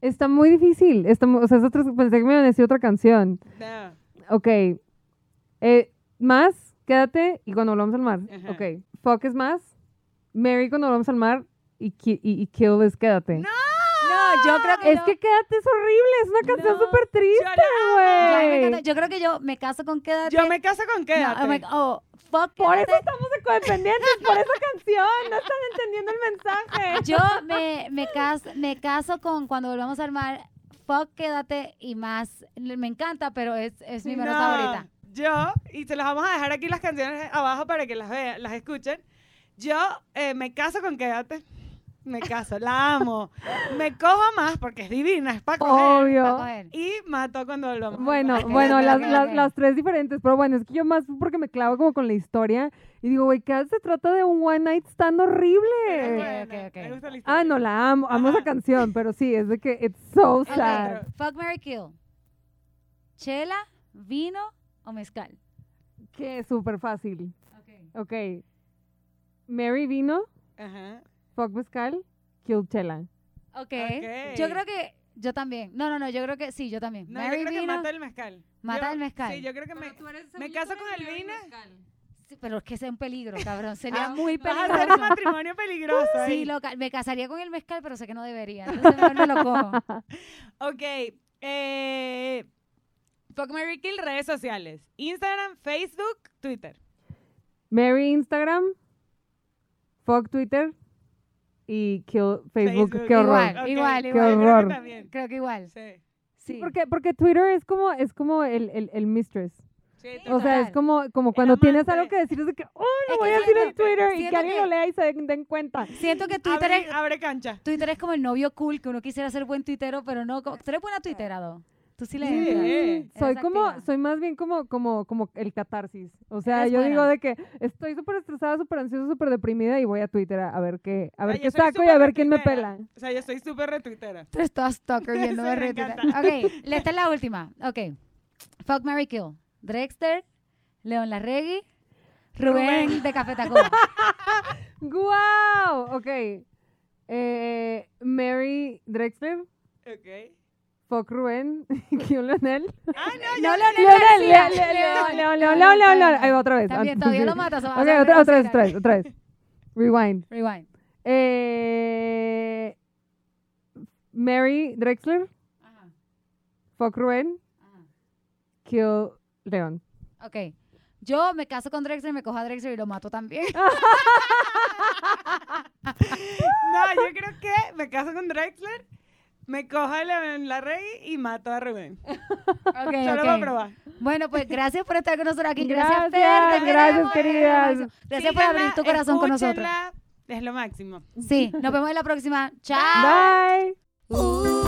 [SPEAKER 1] está muy difícil. Está o sea, es otro- pensé que me iban a decir otra canción.
[SPEAKER 2] No.
[SPEAKER 1] Ok. Eh, más, quédate y cuando volvamos al mar.
[SPEAKER 2] Ajá.
[SPEAKER 1] Ok. Fuck es más. Mary cuando volvamos al mar. Y, ki- y, y kill es quédate.
[SPEAKER 2] No.
[SPEAKER 3] No, yo creo que
[SPEAKER 1] Es
[SPEAKER 3] yo-
[SPEAKER 1] que quédate es horrible. Es una canción
[SPEAKER 3] No,
[SPEAKER 1] súper triste, güey.
[SPEAKER 3] Yo creo que yo me caso con quédate.
[SPEAKER 2] Yo me caso con quédate.
[SPEAKER 3] oh, oh, fuck
[SPEAKER 1] Por
[SPEAKER 3] quédate.
[SPEAKER 1] eso estamos de codependientes, por esa canción. No están entendiendo el mensaje.
[SPEAKER 3] Yo me, me, caso, me caso con cuando volvamos al mar. Fuck quédate y más. Me encanta, pero es, es mi menos
[SPEAKER 2] No,
[SPEAKER 3] favorita.
[SPEAKER 2] Yo, y se las vamos a dejar aquí las canciones abajo para que las vean, las escuchen. Yo eh, me caso con Quédate. Me caso, la amo. Me cojo más porque es divina, es para coger.
[SPEAKER 3] Pa'
[SPEAKER 1] Obvio.
[SPEAKER 3] coger.
[SPEAKER 2] Y mato cuando al
[SPEAKER 1] Bueno, bueno, las, las- tres diferentes, pero bueno, es que yo más porque me clavo como con la historia y digo, güey, ¿qué se trata de un one night stand horrible?
[SPEAKER 2] buena,
[SPEAKER 3] ok, ok.
[SPEAKER 2] me gusta la
[SPEAKER 1] Ah, no, la amo, amo
[SPEAKER 2] Ajá.
[SPEAKER 1] esa canción, pero sí, es de que it's so sad.
[SPEAKER 3] Fuck Mary Kill. Chela, vino o mezcal.
[SPEAKER 1] Que es súper fácil.
[SPEAKER 3] Ok.
[SPEAKER 1] Ok. Mary vino,
[SPEAKER 2] Ajá.
[SPEAKER 1] Fuck mezcal, kill chela.
[SPEAKER 3] Ok.
[SPEAKER 2] Ok.
[SPEAKER 3] Yo creo que yo también. No, no, no, yo creo que sí, yo también.
[SPEAKER 2] No,
[SPEAKER 3] Mary
[SPEAKER 2] yo creo que
[SPEAKER 3] vino.
[SPEAKER 2] mata el mezcal.
[SPEAKER 3] Mata
[SPEAKER 2] Yo-
[SPEAKER 3] el mezcal.
[SPEAKER 2] Sí, yo creo que me... me caso con el vino.
[SPEAKER 3] Sí, pero es que es un peligro, cabrón. Sería
[SPEAKER 2] Ah,
[SPEAKER 3] muy
[SPEAKER 2] Vas a hacer un
[SPEAKER 3] peligroso.
[SPEAKER 2] matrimonio peligroso ahí.
[SPEAKER 3] Sí, loca, me casaría con el mezcal, pero sé que no debería. Entonces mejor no lo cojo.
[SPEAKER 2] Ok. Eh, Fuck Mary Kill, redes sociales. Instagram, Facebook, Twitter.
[SPEAKER 1] Mary Instagram, fuck Twitter y kill Facebook.
[SPEAKER 2] Facebook.
[SPEAKER 1] Qué horror.
[SPEAKER 3] Igual, igual,
[SPEAKER 1] Qué
[SPEAKER 3] igual.
[SPEAKER 2] Yo creo
[SPEAKER 1] horror.
[SPEAKER 2] que también.
[SPEAKER 3] Creo que igual.
[SPEAKER 2] Sí.
[SPEAKER 3] Sí.
[SPEAKER 1] Porque, porque Twitter es como, es como el, el, el mistress.
[SPEAKER 2] Sí,
[SPEAKER 1] O sea, es como, como cuando tienes algo que decir, es de que, oh, lo
[SPEAKER 3] que
[SPEAKER 1] voy a decir en Twitter y que alguien
[SPEAKER 3] que-
[SPEAKER 1] lo lea y se den, den cuenta.
[SPEAKER 3] Siento que Twitter
[SPEAKER 2] abre,
[SPEAKER 3] es,
[SPEAKER 2] abre cancha.
[SPEAKER 3] Twitter es como el novio cool que uno quisiera ser buen tuitero, pero no. como- ¿Tú eres buena tuitera, Do? Tú sí le
[SPEAKER 2] Sí.
[SPEAKER 3] entras.
[SPEAKER 2] Eh,
[SPEAKER 1] Soy como,
[SPEAKER 3] activa.
[SPEAKER 1] soy más bien como, como, como el catarsis. O sea,
[SPEAKER 3] Eres
[SPEAKER 1] yo digo de que estoy súper estresada, súper ansiosa, súper deprimida y voy a Twitter a, ver qué, a ver
[SPEAKER 2] Ay,
[SPEAKER 1] qué
[SPEAKER 2] yo soy
[SPEAKER 1] saco y a ver quién me pela.
[SPEAKER 2] O sea, yo soy súper retuitera.
[SPEAKER 3] Tú toda stalker viendo
[SPEAKER 2] Sí,
[SPEAKER 3] de retuitera. Ok, le- esta es la última. Ok. Fuck, Mary Kill. Drexter, León Larregui, Rubén,
[SPEAKER 2] Rubén.
[SPEAKER 3] de Café Tacuba.
[SPEAKER 1] ¡Guau! Ok. Eh, Mary Drexler,
[SPEAKER 2] Ok.
[SPEAKER 1] Fuck Rubén, Kill Leonel.
[SPEAKER 2] Ah, no,
[SPEAKER 3] No,
[SPEAKER 2] ya.
[SPEAKER 3] Leonel
[SPEAKER 1] Leonel,
[SPEAKER 3] García.
[SPEAKER 1] Leon, Leon,
[SPEAKER 3] León.
[SPEAKER 1] Leon, Leon, Leon, Leon, Leon. Ahí va otra vez.
[SPEAKER 3] También, todavía lo matas.
[SPEAKER 1] Ok, otra, vez, otra vez, otra vez. Rewind.
[SPEAKER 3] Rewind.
[SPEAKER 1] Eh, Mary Drexler,
[SPEAKER 3] Ajá,
[SPEAKER 1] Fuck Rubén,
[SPEAKER 3] ajá.
[SPEAKER 1] Kill Leon.
[SPEAKER 3] Ok. Yo me caso con Drexler, me cojo a Drexler y lo mato también.
[SPEAKER 2] No, yo creo que me caso con Drexler, me cojo a León Larregui y mato a Rubén.
[SPEAKER 3] Ok,
[SPEAKER 2] Solo
[SPEAKER 3] ok.
[SPEAKER 2] para probar.
[SPEAKER 3] Bueno, pues gracias por estar con nosotros aquí. Gracias,
[SPEAKER 1] Gracias,
[SPEAKER 3] Fer.
[SPEAKER 1] gracias, queridas.
[SPEAKER 3] Gracias por abrir tu corazón con nosotros.
[SPEAKER 2] Es lo máximo.
[SPEAKER 3] Sí, nos vemos en la próxima. Chao.
[SPEAKER 1] Bye.
[SPEAKER 3] Uh.